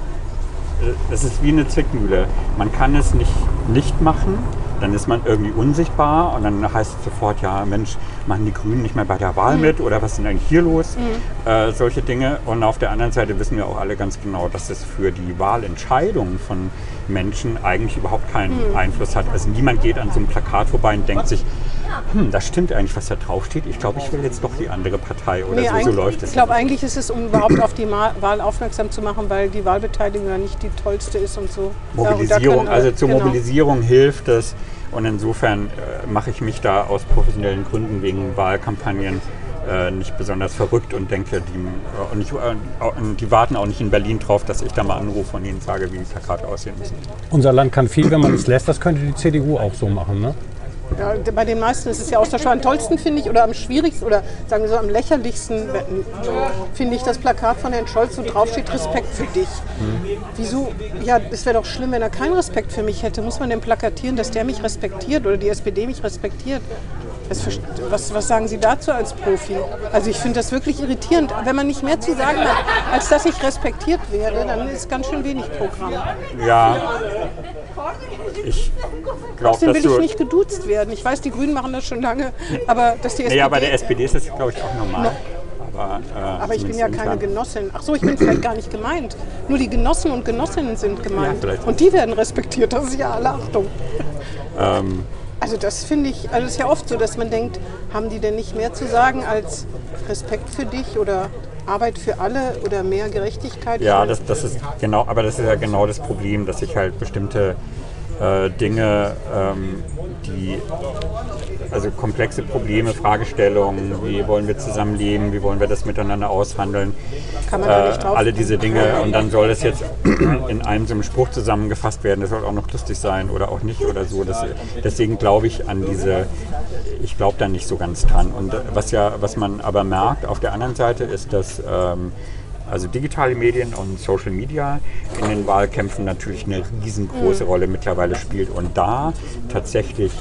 das ist wie eine Zwickmühle. Man kann es nicht nicht machen, dann ist man irgendwie unsichtbar und dann heißt es sofort, ja Mensch, machen die Grünen nicht mehr bei der Wahl mit oder was ist denn eigentlich hier los? Äh, solche Dinge. Und auf der anderen Seite wissen wir auch alle ganz genau, dass es für die Wahlentscheidung von Menschen eigentlich überhaupt keinen Einfluss hat. Also niemand geht an so einem Plakat vorbei und denkt sich, hm, das stimmt eigentlich, was da draufsteht. Ich glaube, ich will jetzt doch die andere Partei oder
Nee,
so, so läuft es.
Ich glaube, eigentlich ist es, um überhaupt auf die Ma Wahl aufmerksam zu machen, weil die Wahlbeteiligung ja nicht die tollste ist und so. Ja, und
Mobilisierung,
können alle-
also zur
genau.
Mobilisierung hilft es. Und insofern äh, mache ich mich da aus professionellen Gründen wegen Wahlkampagnen äh, nicht besonders verrückt und denke, die, äh, und ich, äh, und die warten auch nicht in Berlin drauf, dass ich da mal anrufe und ihnen sage, wie die Plakate aussehen müssen.
Unser Land kann viel, wenn man es lässt. Das könnte die CDU auch so machen. Ne?
Ja, bei den meisten ist es ja austauschbar. Am tollsten finde ich, oder am schwierigsten, oder sagen wir so am lächerlichsten, finde ich das Plakat von Herrn Scholz, wo drauf steht, Respekt für dich. Wieso? Ja, es wäre doch schlimm, wenn er keinen Respekt für mich hätte. Muss man denn plakatieren, dass der mich respektiert oder die SPD mich respektiert? Was, was sagen Sie dazu als Profi? Also ich finde das wirklich irritierend. Wenn man nicht mehr zu sagen hat, als dass ich respektiert werde, dann ist ganz schön wenig Programm.
Ja, ich glaube,
Außerdem will ich nicht geduzt werden. Ich weiß, die Grünen machen das schon lange, aber dass die SPD...
Naja, bei der SPD ist das, glaube ich, auch normal.
No.
aber. Äh,
Aber ich bin ja keine. Genossin. Ach so, ich bin vielleicht gar nicht gemeint. Nur die Genossen und Genossinnen sind gemeint.
Ja,
und die werden respektiert. Das ist ja alle Achtung.
Ähm,
Also das finde ich, also es ist ja oft so, dass man denkt, haben die denn nicht mehr zu sagen als Respekt für dich oder Arbeit für alle oder mehr Gerechtigkeit?
Ja, das, das ist genau, aber das ist ja genau das Problem, dass sich halt bestimmte äh, Dinge, ähm, die also komplexe Probleme, Fragestellungen, wie wollen wir zusammenleben, wie wollen wir das miteinander aushandeln,
Kann man da nicht
äh,
drauf-
alle diese Dinge und dann soll das jetzt <clears throat> in einem so einem Spruch zusammengefasst werden, das soll auch noch lustig sein oder auch nicht oder so. Das, deswegen glaube ich an diese, ich glaube da nicht so ganz dran. Und äh, was ja, was man aber merkt auf der anderen Seite ist, dass ähm, also digitale Medien und Social Media in den Wahlkämpfen natürlich eine riesengroße Rolle mittlerweile spielt und da tatsächlich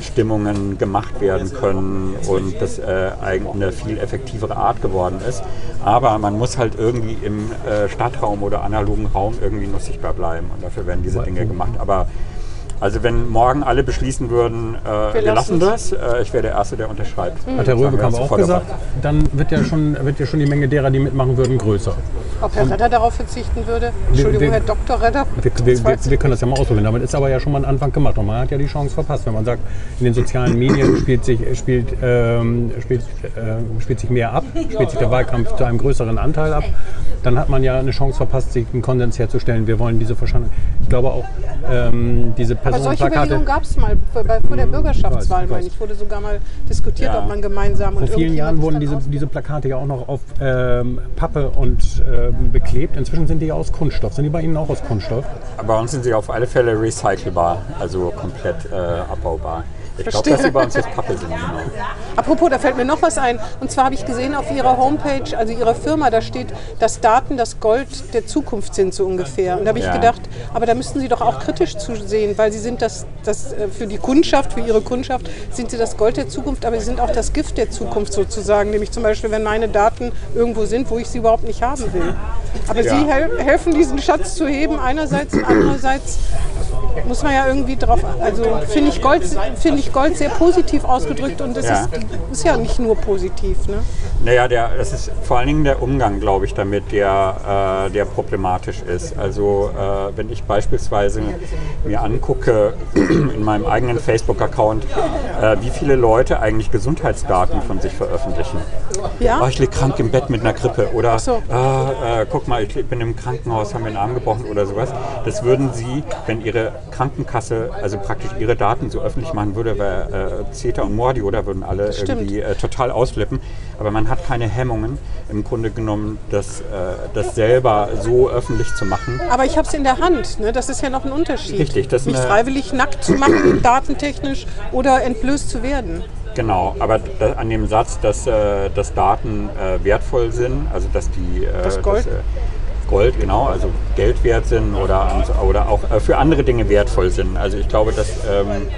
Stimmungen gemacht werden können und das äh, eigentlich eine viel effektivere Art geworden ist. Aber man muss halt irgendwie im äh, Stadtraum oder analogen Raum irgendwie noch sichtbar bleiben und dafür werden diese Dinge gemacht. Aber also wenn morgen alle beschließen würden, äh, wir, lassen das, äh, ich wäre der Erste, der unterschreibt.
Hat der
Sagen wir
Röbekamp auch gesagt,
dabei.
dann wird ja, schon, wird ja schon die Menge derer, die mitmachen würden, größer.
Ob Herr Redder darauf verzichten würde? Entschuldigung,
wir-
Herr Dr. Redder.
Wir, wir, wir, wir können das ja mal ausprobieren. Damit ist aber ja schon mal ein Anfang gemacht. Und man hat ja die Chance verpasst. Wenn man sagt, in den sozialen Medien spielt sich, spielt, ähm, spielt, äh, spielt sich mehr ab, spielt sich der Wahlkampf zu einem größeren Anteil ab, dann hat man ja eine Chance verpasst, sich einen Konsens herzustellen. Wir wollen diese Verschandung. Ich glaube auch, ähm, diese
Aber solche
Personenplakate.
Überlegungen gab es mal vor, bei, vor der Bürgerschaftswahl,
ich weiß, ich
meine ich. Wurde sogar mal diskutiert,
Ja.
ob man gemeinsam
Vor
und
vielen Jahren wurden diese, diese Plakate ja auch noch auf ähm, Pappe und ähm, beklebt. Inzwischen sind die ja aus Kunststoff. Sind die bei Ihnen auch aus Kunststoff?
Aber bei uns sind sie auf alle Fälle recycelbar, also komplett äh, abbaubar. Ich glaube,
Verstehe.
dass sie bei uns jetzt Pappe sind. Genau.
Apropos, da fällt mir noch was ein. Und zwar habe ich gesehen auf Ihrer Homepage, also Ihrer Firma, da steht, dass Daten das Gold der Zukunft sind, so ungefähr. Und da habe ich
Ja.
gedacht, aber da müssten Sie doch auch kritisch zusehen, weil Sie sind das, das äh, für die Kundschaft, für Ihre Kundschaft, sind Sie das Gold der Zukunft, aber Sie sind auch das Gift der Zukunft sozusagen. Nämlich zum Beispiel, wenn meine Daten irgendwo sind, wo ich sie überhaupt nicht haben will. Aber
Ja.
Sie hel helfen, diesen Schatz zu heben, einerseits und andererseits muss man ja irgendwie drauf, also finde ich Gold, finde ich Gold sehr positiv ausgedrückt und es
Ja.
ist, ist ja nicht nur positiv. Ne?
Naja, der, das ist vor allen Dingen der Umgang, glaube ich, damit, der, äh, der problematisch ist. Also äh, wenn ich beispielsweise mir angucke <clears throat> in meinem eigenen Facebook-Account, äh, wie viele Leute eigentlich Gesundheitsdaten von sich veröffentlichen.
Ja?
Oh, ich liege krank im Bett mit einer Grippe oder
so.
äh, äh, guck mal, ich bin im Krankenhaus, haben mir einen Arm gebrochen oder sowas. Das würden Sie, wenn Ihre Krankenkasse also praktisch Ihre Daten so öffentlich machen würde, wäre äh, CETA und Mordi oder würden alle irgendwie äh, total ausflippen. Aber man hat keine Hemmungen, im Grunde genommen, das, äh, das selber so öffentlich zu machen.
Aber ich habe es in der Hand. Ne? Das ist ja noch ein Unterschied.
Richtig, das ist
Mich freiwillig nackt zu machen, <coughs> datentechnisch oder entblößt zu werden.
Genau, aber da, an dem Satz, dass, äh, dass Daten äh, wertvoll sind, also dass die äh,
Das Gold?
dass, äh, Gold, genau, also Geld wert sind oder, oder auch äh, für andere Dinge wertvoll sind. Also ich glaube, dass ähm,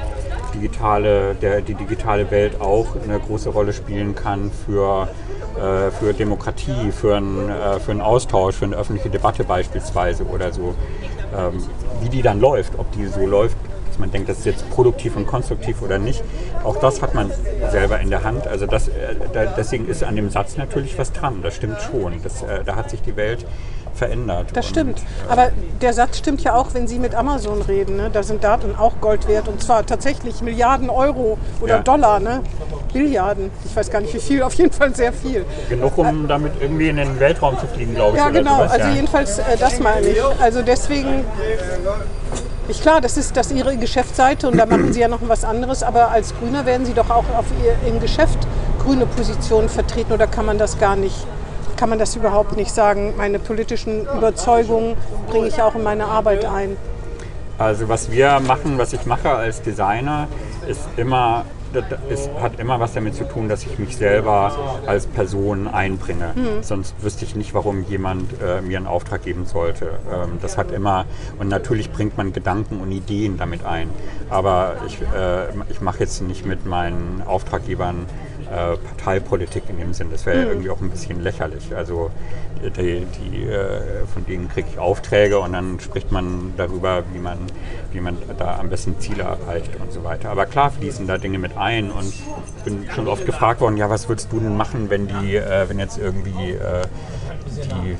digitale, der, die digitale Welt auch eine große Rolle spielen kann für, äh, für Demokratie, für einen, äh, für einen Austausch, für eine öffentliche Debatte beispielsweise oder so. Ähm, wie die dann läuft, ob die so läuft, dass man denkt, das ist jetzt produktiv und konstruktiv oder nicht. Auch das hat man selber in der Hand. Also das, äh, da, deswegen ist an dem Satz natürlich was dran. Das stimmt schon. Das, äh, da hat sich die Welt verändert.
Das
Und,
stimmt. Aber der Satz stimmt ja auch, wenn Sie mit Amazon reden. Ne? Da sind Daten auch Gold wert. Und zwar tatsächlich Milliarden Euro oder
Ja.
Dollar. Ne? Billiarden. Ich weiß gar nicht wie viel, auf jeden Fall sehr viel.
Genug, um damit irgendwie in den Weltraum zu fliegen, glaube ich.
Ja, genau.
sowas,
Also
ja.
jedenfalls äh, das meine ich. Also deswegen, ich klar, das ist das Ihre Geschäftsseite und da machen Sie ja noch was anderes. Aber als Grüner werden Sie doch auch auf Ihr, im Geschäft grüne Positionen vertreten oder kann man das gar nicht? Kann man das überhaupt nicht sagen? Meine politischen Überzeugungen bringe ich auch in meine Arbeit ein.
Also was wir machen, was ich mache als Designer, ist immer, ist, hat immer was damit zu tun, dass ich mich selber als Person einbringe. Sonst wüsste ich nicht, warum jemand äh, mir einen Auftrag geben sollte. Ähm, das hat immer, und natürlich bringt man Gedanken und Ideen damit ein. Aber ich, äh, ich mache jetzt nicht mit meinen Auftraggebern äh, Parteipolitik in dem Sinn. Das wäre ja irgendwie auch ein bisschen lächerlich. Also die, die, äh, von denen kriege ich Aufträge und dann spricht man darüber, wie man, wie man da am besten Ziele erreicht und so weiter. Aber klar fließen da Dinge mit ein und ich bin schon oft gefragt worden, ja, was würdest du denn machen, wenn die, äh, wenn jetzt irgendwie die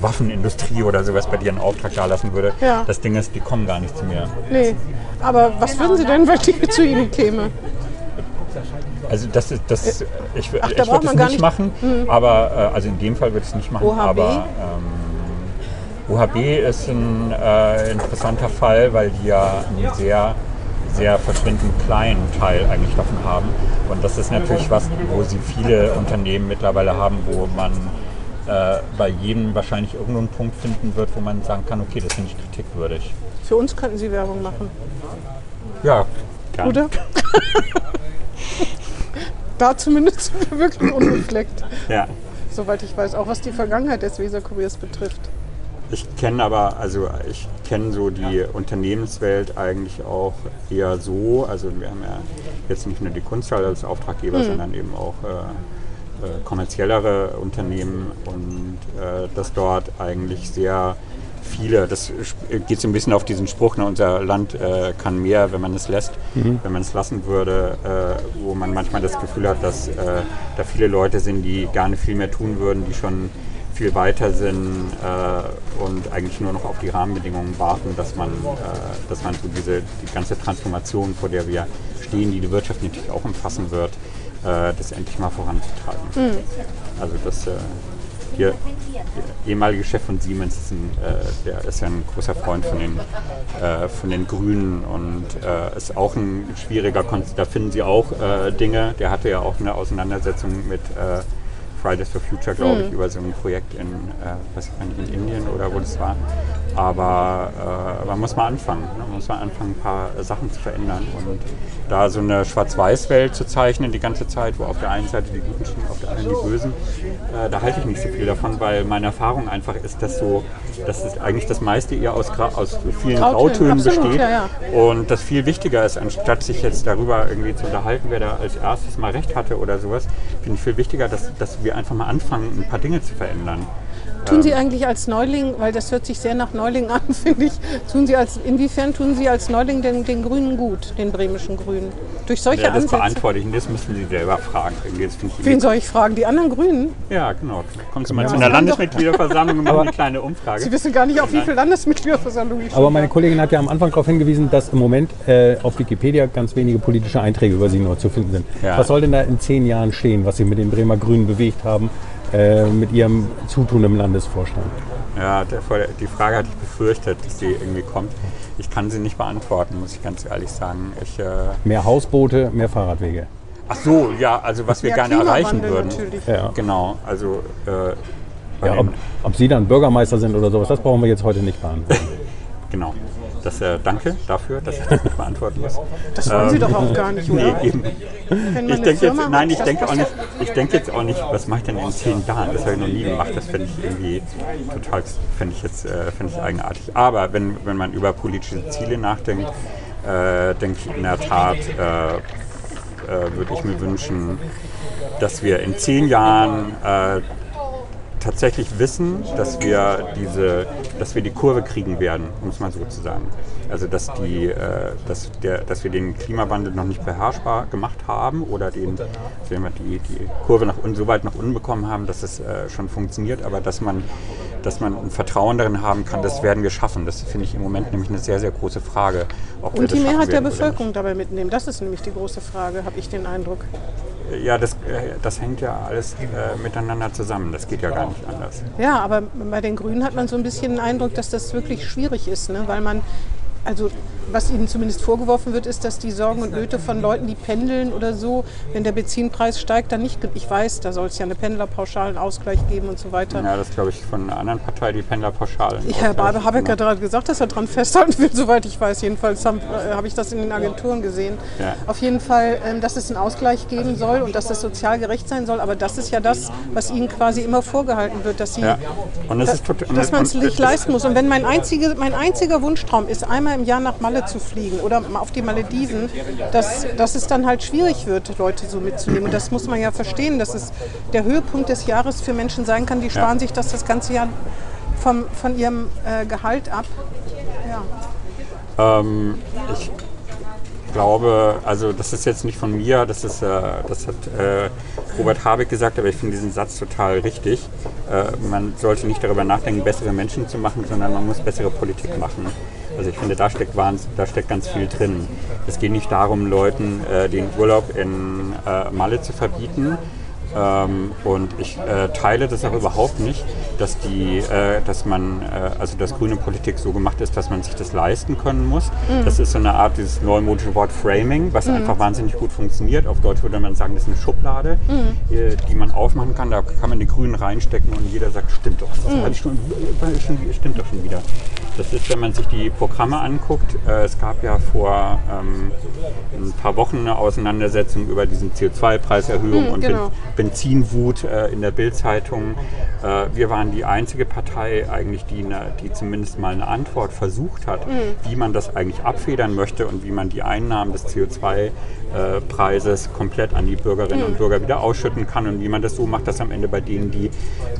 Waffenindustrie oder sowas bei dir einen Auftrag da lassen würde.
Ja.
Das Ding ist, die kommen gar nicht zu mir.
Nee. Aber was würden Sie denn, wenn die zu Ihnen käme?
Also das ist das. Ich,
Ach,
ich würde es nicht
nicht-
machen, aber äh, also in dem Fall würde ich es nicht machen.
OHB?
Aber ähm, OHB ist ein äh, interessanter Fall, weil die ja einen sehr sehr verschwindend kleinen Teil eigentlich davon haben. Und das ist natürlich was, wo sie viele Unternehmen mittlerweile haben, wo man äh, bei jedem wahrscheinlich irgendeinen Punkt finden wird, wo man sagen kann, okay, das finde ich kritikwürdig.
Für uns könnten Sie Werbung machen,
Ja, gerne.
oder? <laughs> <laughs> da zumindest sind wir wirklich unbefleckt.
Ja.
Soweit ich weiß, auch was die Vergangenheit des Weserkuriers betrifft.
Ich kenne aber, also ich kenne so die Unternehmenswelt eigentlich auch eher so. Also wir haben ja jetzt nicht nur die Kunsthalle als Auftraggeber, sondern eben auch äh, äh, kommerziellere Unternehmen und äh, dass dort eigentlich sehr viele, das geht so ein bisschen auf diesen Spruch, ne, unser Land äh, kann mehr, wenn man es lässt, wenn man es lassen würde, äh, wo man manchmal das Gefühl hat, dass äh, da viele Leute sind, die gerne viel mehr tun würden, die schon viel weiter sind äh, und eigentlich nur noch auf die Rahmenbedingungen warten, dass man, äh, dass man so diese die ganze Transformation, vor der wir stehen, die die Wirtschaft natürlich auch umfassen wird, äh, das endlich mal voranzutreiben. Also das äh, der ehemalige Chef von Siemens ist, ein, äh, der ist ja ein großer Freund von den, äh, von den Grünen und äh, ist auch ein schwieriger Konzept. Da finden sie auch äh, Dinge. Der hatte ja auch eine Auseinandersetzung mit äh, Fridays for Future, glaube ich, über so ein Projekt in, äh, weiß ich nicht, in Indien oder wo das war. Aber äh, man muss mal anfangen. Ne? Man muss mal anfangen, ein paar äh, Sachen zu verändern. Und da so eine Schwarz-Weiß-Welt zu zeichnen die ganze Zeit, wo auf der einen Seite die Guten stehen, auf der anderen die Bösen, äh, da halte ich nicht so viel davon, weil meine Erfahrung einfach ist, dass so, dass es eigentlich das meiste eher aus, Gra aus vielen
Grautönen,
Grautönen
absolut,
besteht.
ja, ja.
Und das viel wichtiger ist, anstatt sich jetzt darüber irgendwie zu unterhalten, wer da als erstes mal recht hatte oder sowas, finde ich viel wichtiger, dass, dass wir einfach mal anfangen, ein paar Dinge zu verändern.
Tun Sie eigentlich als Neuling, weil das hört sich sehr nach Neuling an, <laughs> finde ich, tun Sie als, inwiefern tun Sie als Neuling den, den Grünen gut, den bremischen Grünen? Durch solche
Ja, das
Ansätze?
beantworte ich und das müssen Sie selber fragen. Ich
Wen soll ich fragen? Die anderen Grünen?
Ja, genau. Kommen Sie mal
Ja.
zu einer Landesmitgliederversammlung und machen eine kleine Umfrage.
Sie wissen gar nicht, auf wie viele Landesmitgliederversammlungen ich
Aber meine. Kollegin hat ja am Anfang darauf hingewiesen, dass im Moment äh, auf Wikipedia ganz wenige politische Einträge über sie nur zu finden sind.
Ja.
Was soll denn da in zehn Jahren stehen, was sie mit den Bremer Grünen bewegt haben, äh, mit ihrem Zutun im Landesvorstand?
Ja, der, die Frage hatte ich befürchtet, dass die irgendwie kommt. Ich kann sie nicht beantworten, muss ich ganz ehrlich sagen. Ich, äh,
Mehr Hausboote, mehr Fahrradwege.
ach so, ja, also was wir
Ja,
gerne erreichen würden.
natürlich.
Ja.
Genau, also äh,
Ja, ob, ob Sie dann Bürgermeister sind oder sowas, das brauchen wir jetzt heute nicht beantworten. <laughs>
genau. Das, äh, danke dafür, dass ich das nicht beantworten muss.
Das wollen Sie doch auch gar nicht,
Nee,
oder?
eben.
Wenn man
Ich denke jetzt, nein, ich denke auch nicht, ich denke jetzt auch nicht, was mache ich denn in zehn Jahren? Das habe ich noch nie gemacht. Das fände ich irgendwie total, fände ich jetzt, äh, fände ich eigenartig. Aber wenn, wenn man über politische Ziele nachdenkt, äh, denke ich in der Tat, äh, äh, würde ich mir wünschen, dass wir in zehn Jahren äh, tatsächlich wissen, dass wir diese, dass wir die Kurve kriegen werden, um es mal so zu sagen. Also dass die, äh, dass der, dass wir den Klimawandel noch nicht beherrschbar gemacht haben oder den, die, die Kurve nach so weit nach unten bekommen haben, dass es äh, schon funktioniert, aber dass man, dass man ein Vertrauen darin haben kann, das werden wir schaffen. Das finde ich im Moment nämlich eine sehr, sehr große Frage.
Und die Mehrheit der. Bevölkerung dabei mitnehmen. Das ist nämlich die große Frage, habe ich den Eindruck.
Ja, das, äh, das hängt ja alles äh, miteinander zusammen. Das geht ja gar nicht anders.
Ja, aber bei den Grünen hat man so ein bisschen den Eindruck, dass das wirklich schwierig ist, ne? weil man, also was ihnen zumindest vorgeworfen wird, ist, dass die Sorgen und Nöte von Leuten, die pendeln oder so, wenn der Benzinpreis steigt, dann nicht, ich weiß, da soll es ja eine Pendlerpauschalen Ausgleich geben und so weiter.
Ja, das glaube ich von einer anderen Partei, die Pendlerpauschale.
Ich habe Habeck hat gerade gesagt, dass er dran festhalten will, <laughs> soweit ich weiß. Jedenfalls habe äh, habe ich das in den Agenturen gesehen.
Ja.
Auf jeden Fall, ähm, dass es einen Ausgleich geben soll und dass das sozial gerecht sein soll. Aber das ist ja das, was ihnen quasi immer vorgehalten wird, dass sie
Ja. Und es
da-
ist
dass man es nicht leisten muss. Und wenn mein, einzige, mein einziger Wunschtraum ist, einmal im Jahr nach Malle zu fliegen oder auf die Malediven, dass, dass es dann halt schwierig wird, Leute so mitzunehmen. Und das muss man ja verstehen, dass es der Höhepunkt des Jahres für Menschen sein kann, die sparen ja. sich das das ganze Jahr vom, von ihrem äh, Gehalt ab.
Ja. Ähm, ich glaube, also das ist jetzt nicht von mir, das, ist, äh, das hat äh, Robert Habeck gesagt, aber ich finde diesen Satz total richtig. Äh, man sollte nicht darüber nachdenken, bessere Menschen zu machen, sondern man muss bessere Politik machen. Also ich finde, da steckt, da steckt ganz viel drin. Es geht nicht darum, Leuten äh, den Urlaub in äh, Malle zu verbieten, ähm, und ich äh, teile das auch überhaupt nicht, dass die, äh, dass man, äh, also dass grüne Politik so gemacht ist, dass man sich das leisten können muss. Mhm. Das ist so eine Art dieses neumodische Wort Framing, was mhm. einfach wahnsinnig gut funktioniert. Auf Deutsch würde man sagen, das ist eine Schublade, mhm. Äh, die man aufmachen kann. Da kann man die Grünen reinstecken und jeder sagt, stimmt doch. Das mhm. schon, stimmt doch schon wieder. Das ist, wenn man sich die Programme anguckt. Äh, es gab ja vor ähm, ein paar Wochen eine Auseinandersetzung über diesen CO2-Preiserhöhung mhm, und genau. Benzinwut äh, in der Bildzeitung. Äh, wir waren die einzige Partei eigentlich, die, eine, die zumindest mal eine Antwort versucht hat, mhm. wie man das eigentlich abfedern möchte und wie man die Einnahmen des CO2-Preises komplett an die Bürgerinnen mhm. und Bürger wieder ausschütten kann und wie man das so macht, dass am Ende bei denen, die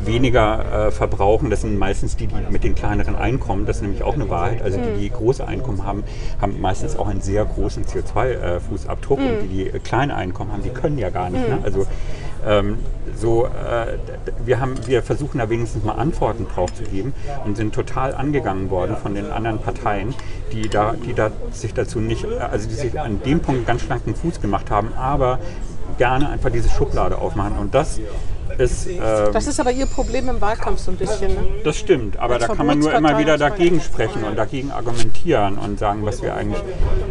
weniger äh, verbrauchen, das sind meistens die, die mit den kleineren Einkommen, das sind nämlich auch eine Wahrheit. Also die, die große Einkommen haben, haben meistens auch einen sehr großen CO2-Fußabdruck. Mhm. Und die, die kleine Einkommen haben, die können ja gar nicht. Mhm. Ne? Also ähm, so, äh, wir, haben, wir versuchen da wenigstens mal Antworten drauf zu geben und sind total angegangen worden von den anderen Parteien, die da, die da sich dazu nicht, also die sich an dem Punkt ganz schlanken Fuß gemacht haben, aber gerne einfach diese Schublade aufmachen. Und das ist. Ähm,
das ist aber Ihr Problem im Wahlkampf so ein bisschen. Ne?
Das stimmt, aber Als da kann man nur immer wieder dagegen sprechen und dagegen argumentieren und sagen, was wir eigentlich,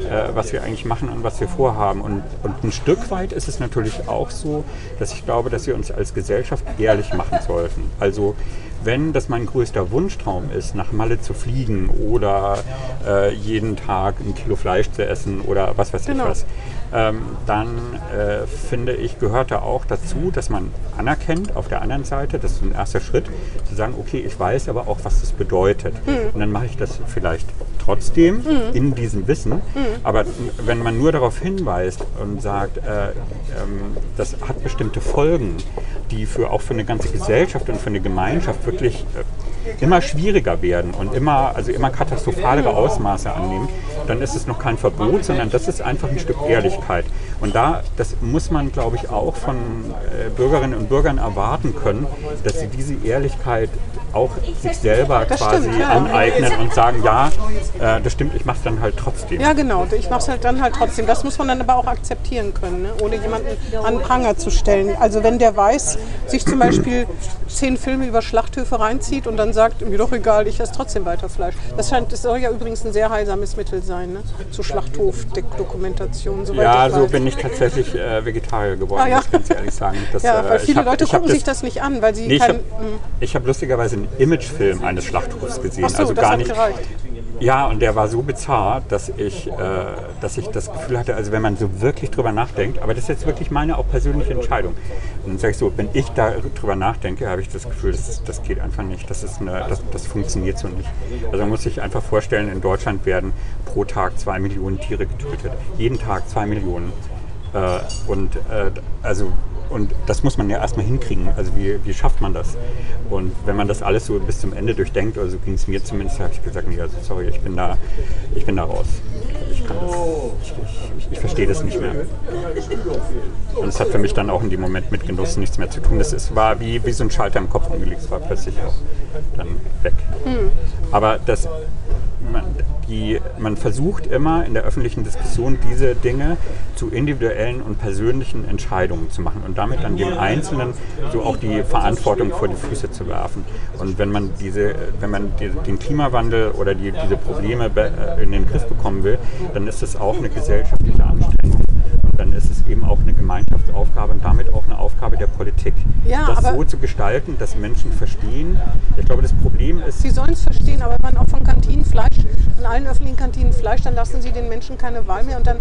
äh, was wir eigentlich machen und was wir vorhaben. Und, und ein Stück weit ist es natürlich auch so, dass ich glaube, dass wir uns als Gesellschaft ehrlich machen sollten. Also wenn das mein größter Wunschtraum ist, nach Malle zu fliegen oder äh, jeden Tag ein Kilo Fleisch zu essen oder was weiß genau. ich was, ähm, dann äh, finde ich, gehört da auch dazu, dass man anerkennt auf der anderen Seite, das ist ein erster Schritt, zu sagen, okay, ich weiß aber auch, was das bedeutet. Mhm. Und dann mache ich das vielleicht trotzdem mhm. in diesem Wissen. Mhm. Aber wenn man nur darauf hinweist und sagt, äh, ähm, das hat bestimmte Folgen, die für, auch für eine ganze Gesellschaft und für eine Gemeinschaft wirklich äh, immer schwieriger werden und immer, also immer katastrophalere Ausmaße annehmen, dann ist es noch kein Verbot, sondern das ist einfach ein Stück Ehrlichkeit. Und da, das muss man, glaube ich, auch von äh, Bürgerinnen und Bürgern erwarten können, dass sie diese Ehrlichkeit auch sich selber das quasi stimmt, ja. aneignen und sagen, ja, äh, das stimmt, ich mache es dann halt trotzdem.
Ja, genau, ich mache es halt dann halt trotzdem. Das muss man dann aber auch akzeptieren können, ne? ohne jemanden an Pranger zu stellen. Also wenn der weiß, sich zum Beispiel zehn Filme über Schlachthöfe reinzieht und dann sagt, mir doch egal, ich esse trotzdem weiter Fleisch. Das, scheint, das soll ja übrigens ein sehr heilsames Mittel sein, ne? zu Schlachthof-Dokumentation.
Ja, so bin ich tatsächlich äh, Vegetarier geworden, ah, ja. muss ganz ehrlich sagen.
Das, ja, weil äh, viele hab, Leute gucken sich das, das, nicht an, weil sie
nee, kein, Ich habe hab lustigerweise einen Imagefilm eines Schlachthofs gesehen.
So,
also gar nicht.
Gereicht.
Ja, und der war so bizarr, dass ich, äh, dass ich das Gefühl hatte, also wenn man so wirklich drüber nachdenkt, aber das ist jetzt wirklich meine auch persönliche Entscheidung. Und dann sage ich so, wenn ich da drüber nachdenke, habe ich das Gefühl, das, das geht einfach nicht, das, ist eine, das, das funktioniert so nicht. Also man muss sich einfach vorstellen, in Deutschland werden pro Tag zwei Millionen Tiere getötet. Jeden Tag zwei Millionen. Äh, und äh, also und das muss man ja erstmal hinkriegen. Also wie, wie schafft man das? Und wenn man das alles so bis zum Ende durchdenkt, oder so ging es mir zumindest, habe ich gesagt, nee, also sorry, ich bin da, ich bin da raus. Ich, kann das, ich, ich, ich verstehe das nicht mehr. Und es hat für mich dann auch in dem Moment mit Genuss nichts mehr zu tun. Das ist, war wie, wie so ein Schalter im Kopf umgelegt. Es war plötzlich auch dann weg. Hm. Aber das, man, die, man versucht immer in der öffentlichen Diskussion diese Dinge zu individuellen und persönlichen Entscheidungen zu machen und damit dann dem Einzelnen so auch die Verantwortung vor die Füße zu werfen. Und wenn man diese, wenn man den Klimawandel oder die, diese Probleme äh, in den Griff bekommen will, dann ist es auch eine gesellschaftliche Anstrengung dann ist es eben auch eine Gemeinschaftsaufgabe und damit auch eine Aufgabe der Politik, ja, das so zu gestalten, dass Menschen verstehen. Ich glaube, das Problem ist.
Sie sollen es verstehen, aber wenn man auch von Kantinen Fleisch, in allen öffentlichen Kantinen Fleisch, dann lassen sie den Menschen keine Wahl mehr und dann,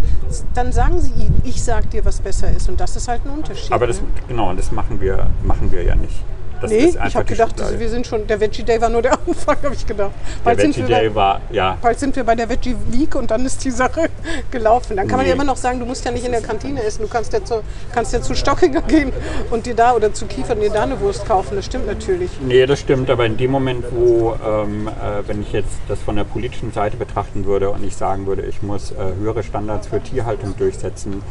dann sagen sie ihnen, ich sag dir, was besser ist. Und das ist halt ein Unterschied.
Aber das, ne? genau, und das machen wir, machen wir ja nicht. Das
nee, ich habe gedacht,
Schublade.
wir sind schon, der Veggie Day war nur der <laughs> Anfang, habe ich gedacht.
Der
Bald sind,
Veggie Day
bei,
war, ja,
bald sind wir bei der Veggie Week und dann ist die Sache <laughs> gelaufen. Dann kann man
Nee.
ja immer noch sagen, du musst ja nicht in der Kantine essen, du kannst ja zu, kannst ja zu Stockinger gehen und dir da oder zu Kiefer und dir da eine Wurst kaufen. Das stimmt natürlich.
Nee, das stimmt, aber in dem Moment, wo, ähm, äh, wenn ich jetzt das von der politischen Seite betrachten würde und ich sagen würde, ich muss äh, höhere Standards für Tierhaltung durchsetzen,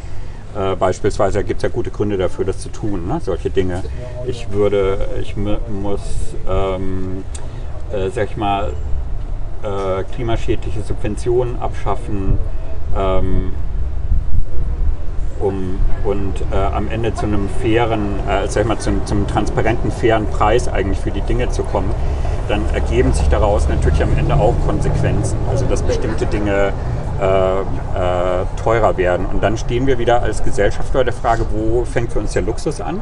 äh, beispielsweise gibt es ja gute Gründe dafür, das zu tun, ne? solche Dinge. Ich würde, ich mu- muss, ähm, äh, sag ich mal, äh, klimaschädliche Subventionen abschaffen, ähm, um und äh, am Ende zu einem fairen, äh, sag ich mal, zum, zum transparenten, fairen Preis eigentlich für die Dinge zu kommen, dann ergeben sich daraus natürlich am Ende auch Konsequenzen. Also dass bestimmte Dinge äh, äh, teurer werden. Und dann stehen wir wieder als Gesellschaft vor der Frage, wo fängt für uns der Luxus an?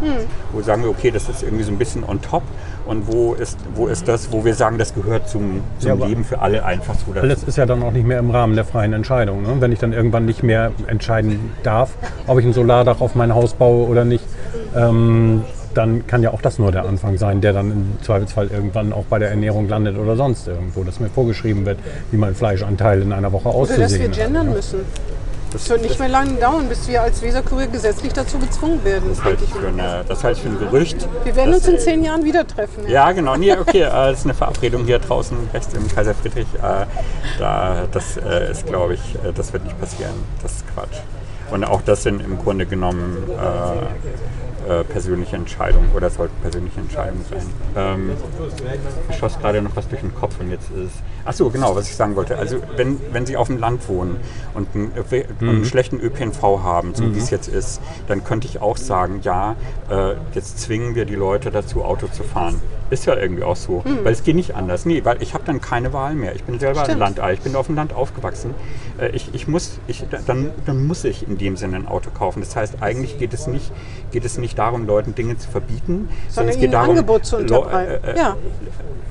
Wo sagen wir, okay, das ist irgendwie so ein bisschen on top. Und wo ist, wo ist das, wo wir sagen, das gehört zum, zum
Ja,
Leben für alle einfach so dazu?
Alles ist ja dann auch nicht mehr im Rahmen der freien Entscheidung. Ne? Wenn ich dann irgendwann nicht mehr entscheiden darf, ob ich ein Solardach auf mein Haus baue oder nicht, ähm, dann kann ja auch das nur der Anfang sein, der dann im Zweifelsfall irgendwann auch bei der Ernährung landet oder sonst irgendwo, dass mir vorgeschrieben wird, wie mein Fleischanteil in einer Woche
Oder dass wir
auszusehen hat.
gendern müssen. Es wird nicht mehr lange dauern, bis wir als Weserkurier gesetzlich dazu gezwungen werden.
Das halte ich für, eine, das halte ich für ein Gerücht.
Wir werden
Das-
uns in zehn Jahren wieder treffen.
Ja, genau. Nee, okay, <laughs> äh, das ist eine Verabredung hier draußen rechts im Kaiser Friedrich. Äh, da, das äh, ist, glaube ich, das wird nicht passieren. Das ist Quatsch. Und auch das sind im Grunde genommen äh, persönliche Entscheidungen oder sollten persönliche Entscheidungen sein. Ähm, ich schoss gerade noch was durch den Kopf und jetzt ist. Ach so, genau, was ich sagen wollte. Also wenn, wenn Sie auf dem Land wohnen und einen, und einen schlechten ÖPNV haben, so wie es jetzt ist, dann könnte ich auch sagen, ja, äh, jetzt zwingen wir die Leute dazu, Auto zu fahren. Ist ja irgendwie auch so, weil es geht nicht anders. Nee, weil ich habe dann keine Wahl mehr. Ich bin selber ein. Landei, ich bin auf dem Land aufgewachsen. Äh, ich, ich muss, ich, dann, dann muss ich in dem Sinne ein Auto kaufen. Das heißt, eigentlich geht es nicht, geht es nicht darum, Leuten Dinge zu verbieten,
Sondern
es
ihnen
geht darum,
Angebot zu unterbreiten.
äh, äh,
Ja.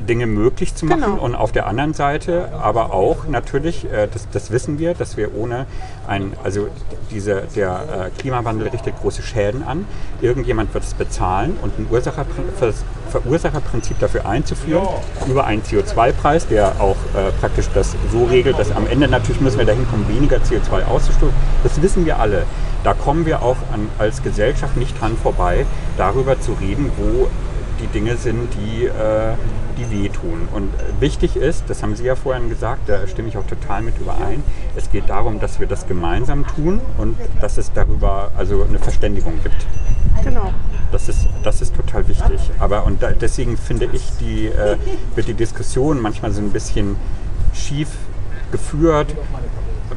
Dinge möglich zu machen
Genau.
und auf der anderen Seite aber auch natürlich, äh, das, das wissen wir, dass wir ohne ein, also diese, der äh, Klimawandel richtet große Schäden an. Irgendjemand wird es bezahlen und ein Ursacher, Ver- Verursacherprinzip dafür einzuführen über einen CO2-Preis, der auch äh, praktisch das so regelt, dass am Ende natürlich müssen wir dahin kommen, weniger CO2 auszustoßen. Das wissen wir alle. Da kommen wir auch an, als Gesellschaft nicht dran vorbei, darüber zu reden, wo die Dinge sind, die, äh, die wehtun. Und äh, wichtig ist, das haben Sie ja vorhin gesagt, da stimme ich auch total mit überein, es geht darum, dass wir das gemeinsam tun und dass es darüber also eine Verständigung gibt.
Genau.
Das ist, das ist total wichtig. Aber und da, deswegen finde ich, die, äh, wird die Diskussion manchmal so ein bisschen schief geführt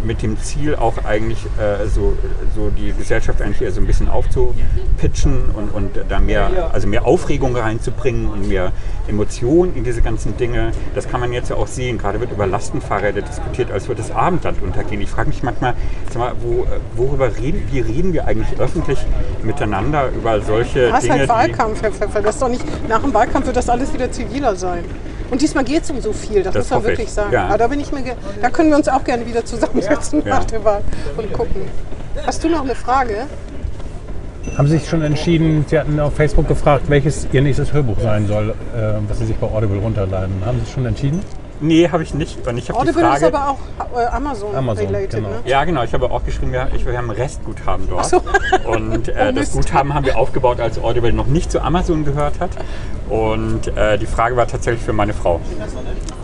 mit dem Ziel auch eigentlich äh, so, so die Gesellschaft eigentlich eher so ein bisschen aufzupitchen und, und da mehr, also mehr Aufregung reinzubringen und mehr Emotionen in diese ganzen Dinge. Das kann man jetzt ja auch sehen. Gerade wird über Lastenfahrräder diskutiert, als würde das Abendland untergehen. Ich frage mich manchmal, sag mal wo, worüber reden, wie reden wir eigentlich öffentlich miteinander über solche
Das ist
Dinge?
halt Wahlkampf, Herr Pfeffer. Das ist doch nicht, nach dem Wahlkampf wird das alles wieder ziviler sein. Und diesmal geht es um so viel, das,
Das
muss man
hoffe ich.
wirklich sagen.
Ja.
Aber da, bin ich mir da können wir uns auch gerne wieder zusammensetzen
Ja.
nach der Wahl und gucken. Hast du noch eine Frage?
Haben Sie sich schon entschieden, Sie hatten auf Facebook gefragt, welches Ihr nächstes Hörbuch sein soll, äh, was Sie sich bei Audible runterladen. Haben Sie sich schon entschieden?
Nee, habe ich nicht. Und ich habe die
Audible ist
Frage.
aber auch äh, Amazon,
Amazon,
related,
genau.
ne?
Ja, genau. Ich habe auch geschrieben, wir, ich, wir haben ein Restguthaben dort.
so.
Und äh, <laughs>
Oh,
das. Guthaben haben wir aufgebaut, als Audible noch nicht zu Amazon gehört hat. Und äh, die Frage war tatsächlich für meine Frau.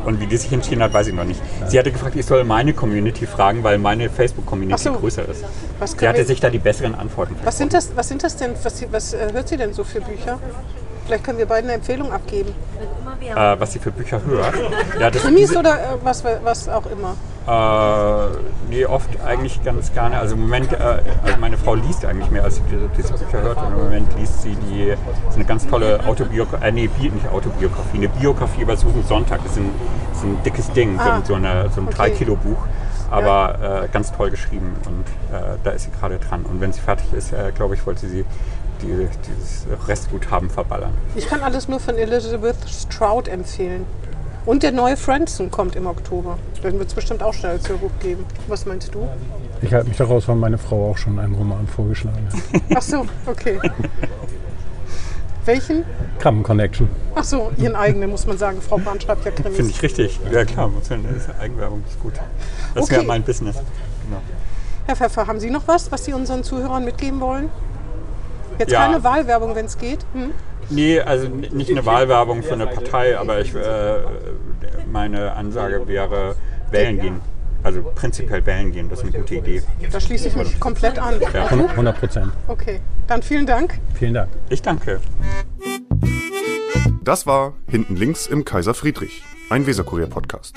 Und wie die sich entschieden hat, weiß ich noch nicht. Sie hatte gefragt, ich soll meine Community fragen, weil meine Facebook-Community
so.
größer ist.
Was,
Sie hatte sich da die besseren Antworten
was, sind, das, was sind das denn? Was, was äh, hört sie denn so für Bücher? Vielleicht können wir beiden eine Empfehlung abgeben.
äh, was sie für Bücher hört. Ja, das,
Krimis oder äh, was, was auch immer.
Äh, nee, oft eigentlich ganz gerne. Also im Moment, äh, also meine Frau liest eigentlich mehr, als sie diese, Bücher hört. Und im Moment liest sie die, ist eine ganz tolle Autobiografie, äh, nee, nicht Autobiografie, eine Biografie über Susan Sonntag. Das ist ein, das ist ein dickes Ding,
Ah,
so, eine, so ein
okay.
3-Kilo-Buch. Aber äh, ganz toll geschrieben und äh, da ist sie gerade dran. Und wenn sie fertig ist, äh, glaube ich, wollte sie die, dieses Restguthaben verballern.
Ich kann alles nur von Elizabeth Stroud empfehlen. Und der neue Franson kommt im Oktober. Den wird es bestimmt auch schnell als Hörbuch geben. Was meinst du?
Ich halte mich daraus, weil meine Frau auch schon einen Roman vorgeschlagen hat. <laughs>
Ach so, okay. Welchen?
Krabben Connection.
Ach so, Ihren eigenen, muss man sagen. Frau Brand schreibt ja Krimis.
Finde ich richtig. Ja klar, muss ist Eigenwerbung ist gut. Das
Okay.
wäre mein Business. Genau.
Herr Pfeffer, haben Sie noch was, was Sie unseren Zuhörern mitgeben wollen? Jetzt
Ja.
keine Wahlwerbung, wenn es geht. Hm?
Nee, also nicht eine Wahlwerbung für eine Partei, aber ich, äh, meine Ansage wäre, wählen gehen. Also prinzipiell wählen gehen, das ist eine gute Idee.
Da schließe ich mich komplett an.
Ja.
100 Prozent.
Okay, dann vielen Dank.
Vielen Dank.
Ich danke.
Das war Hinten links im Kaiser Friedrich, ein Weserkurier-Podcast.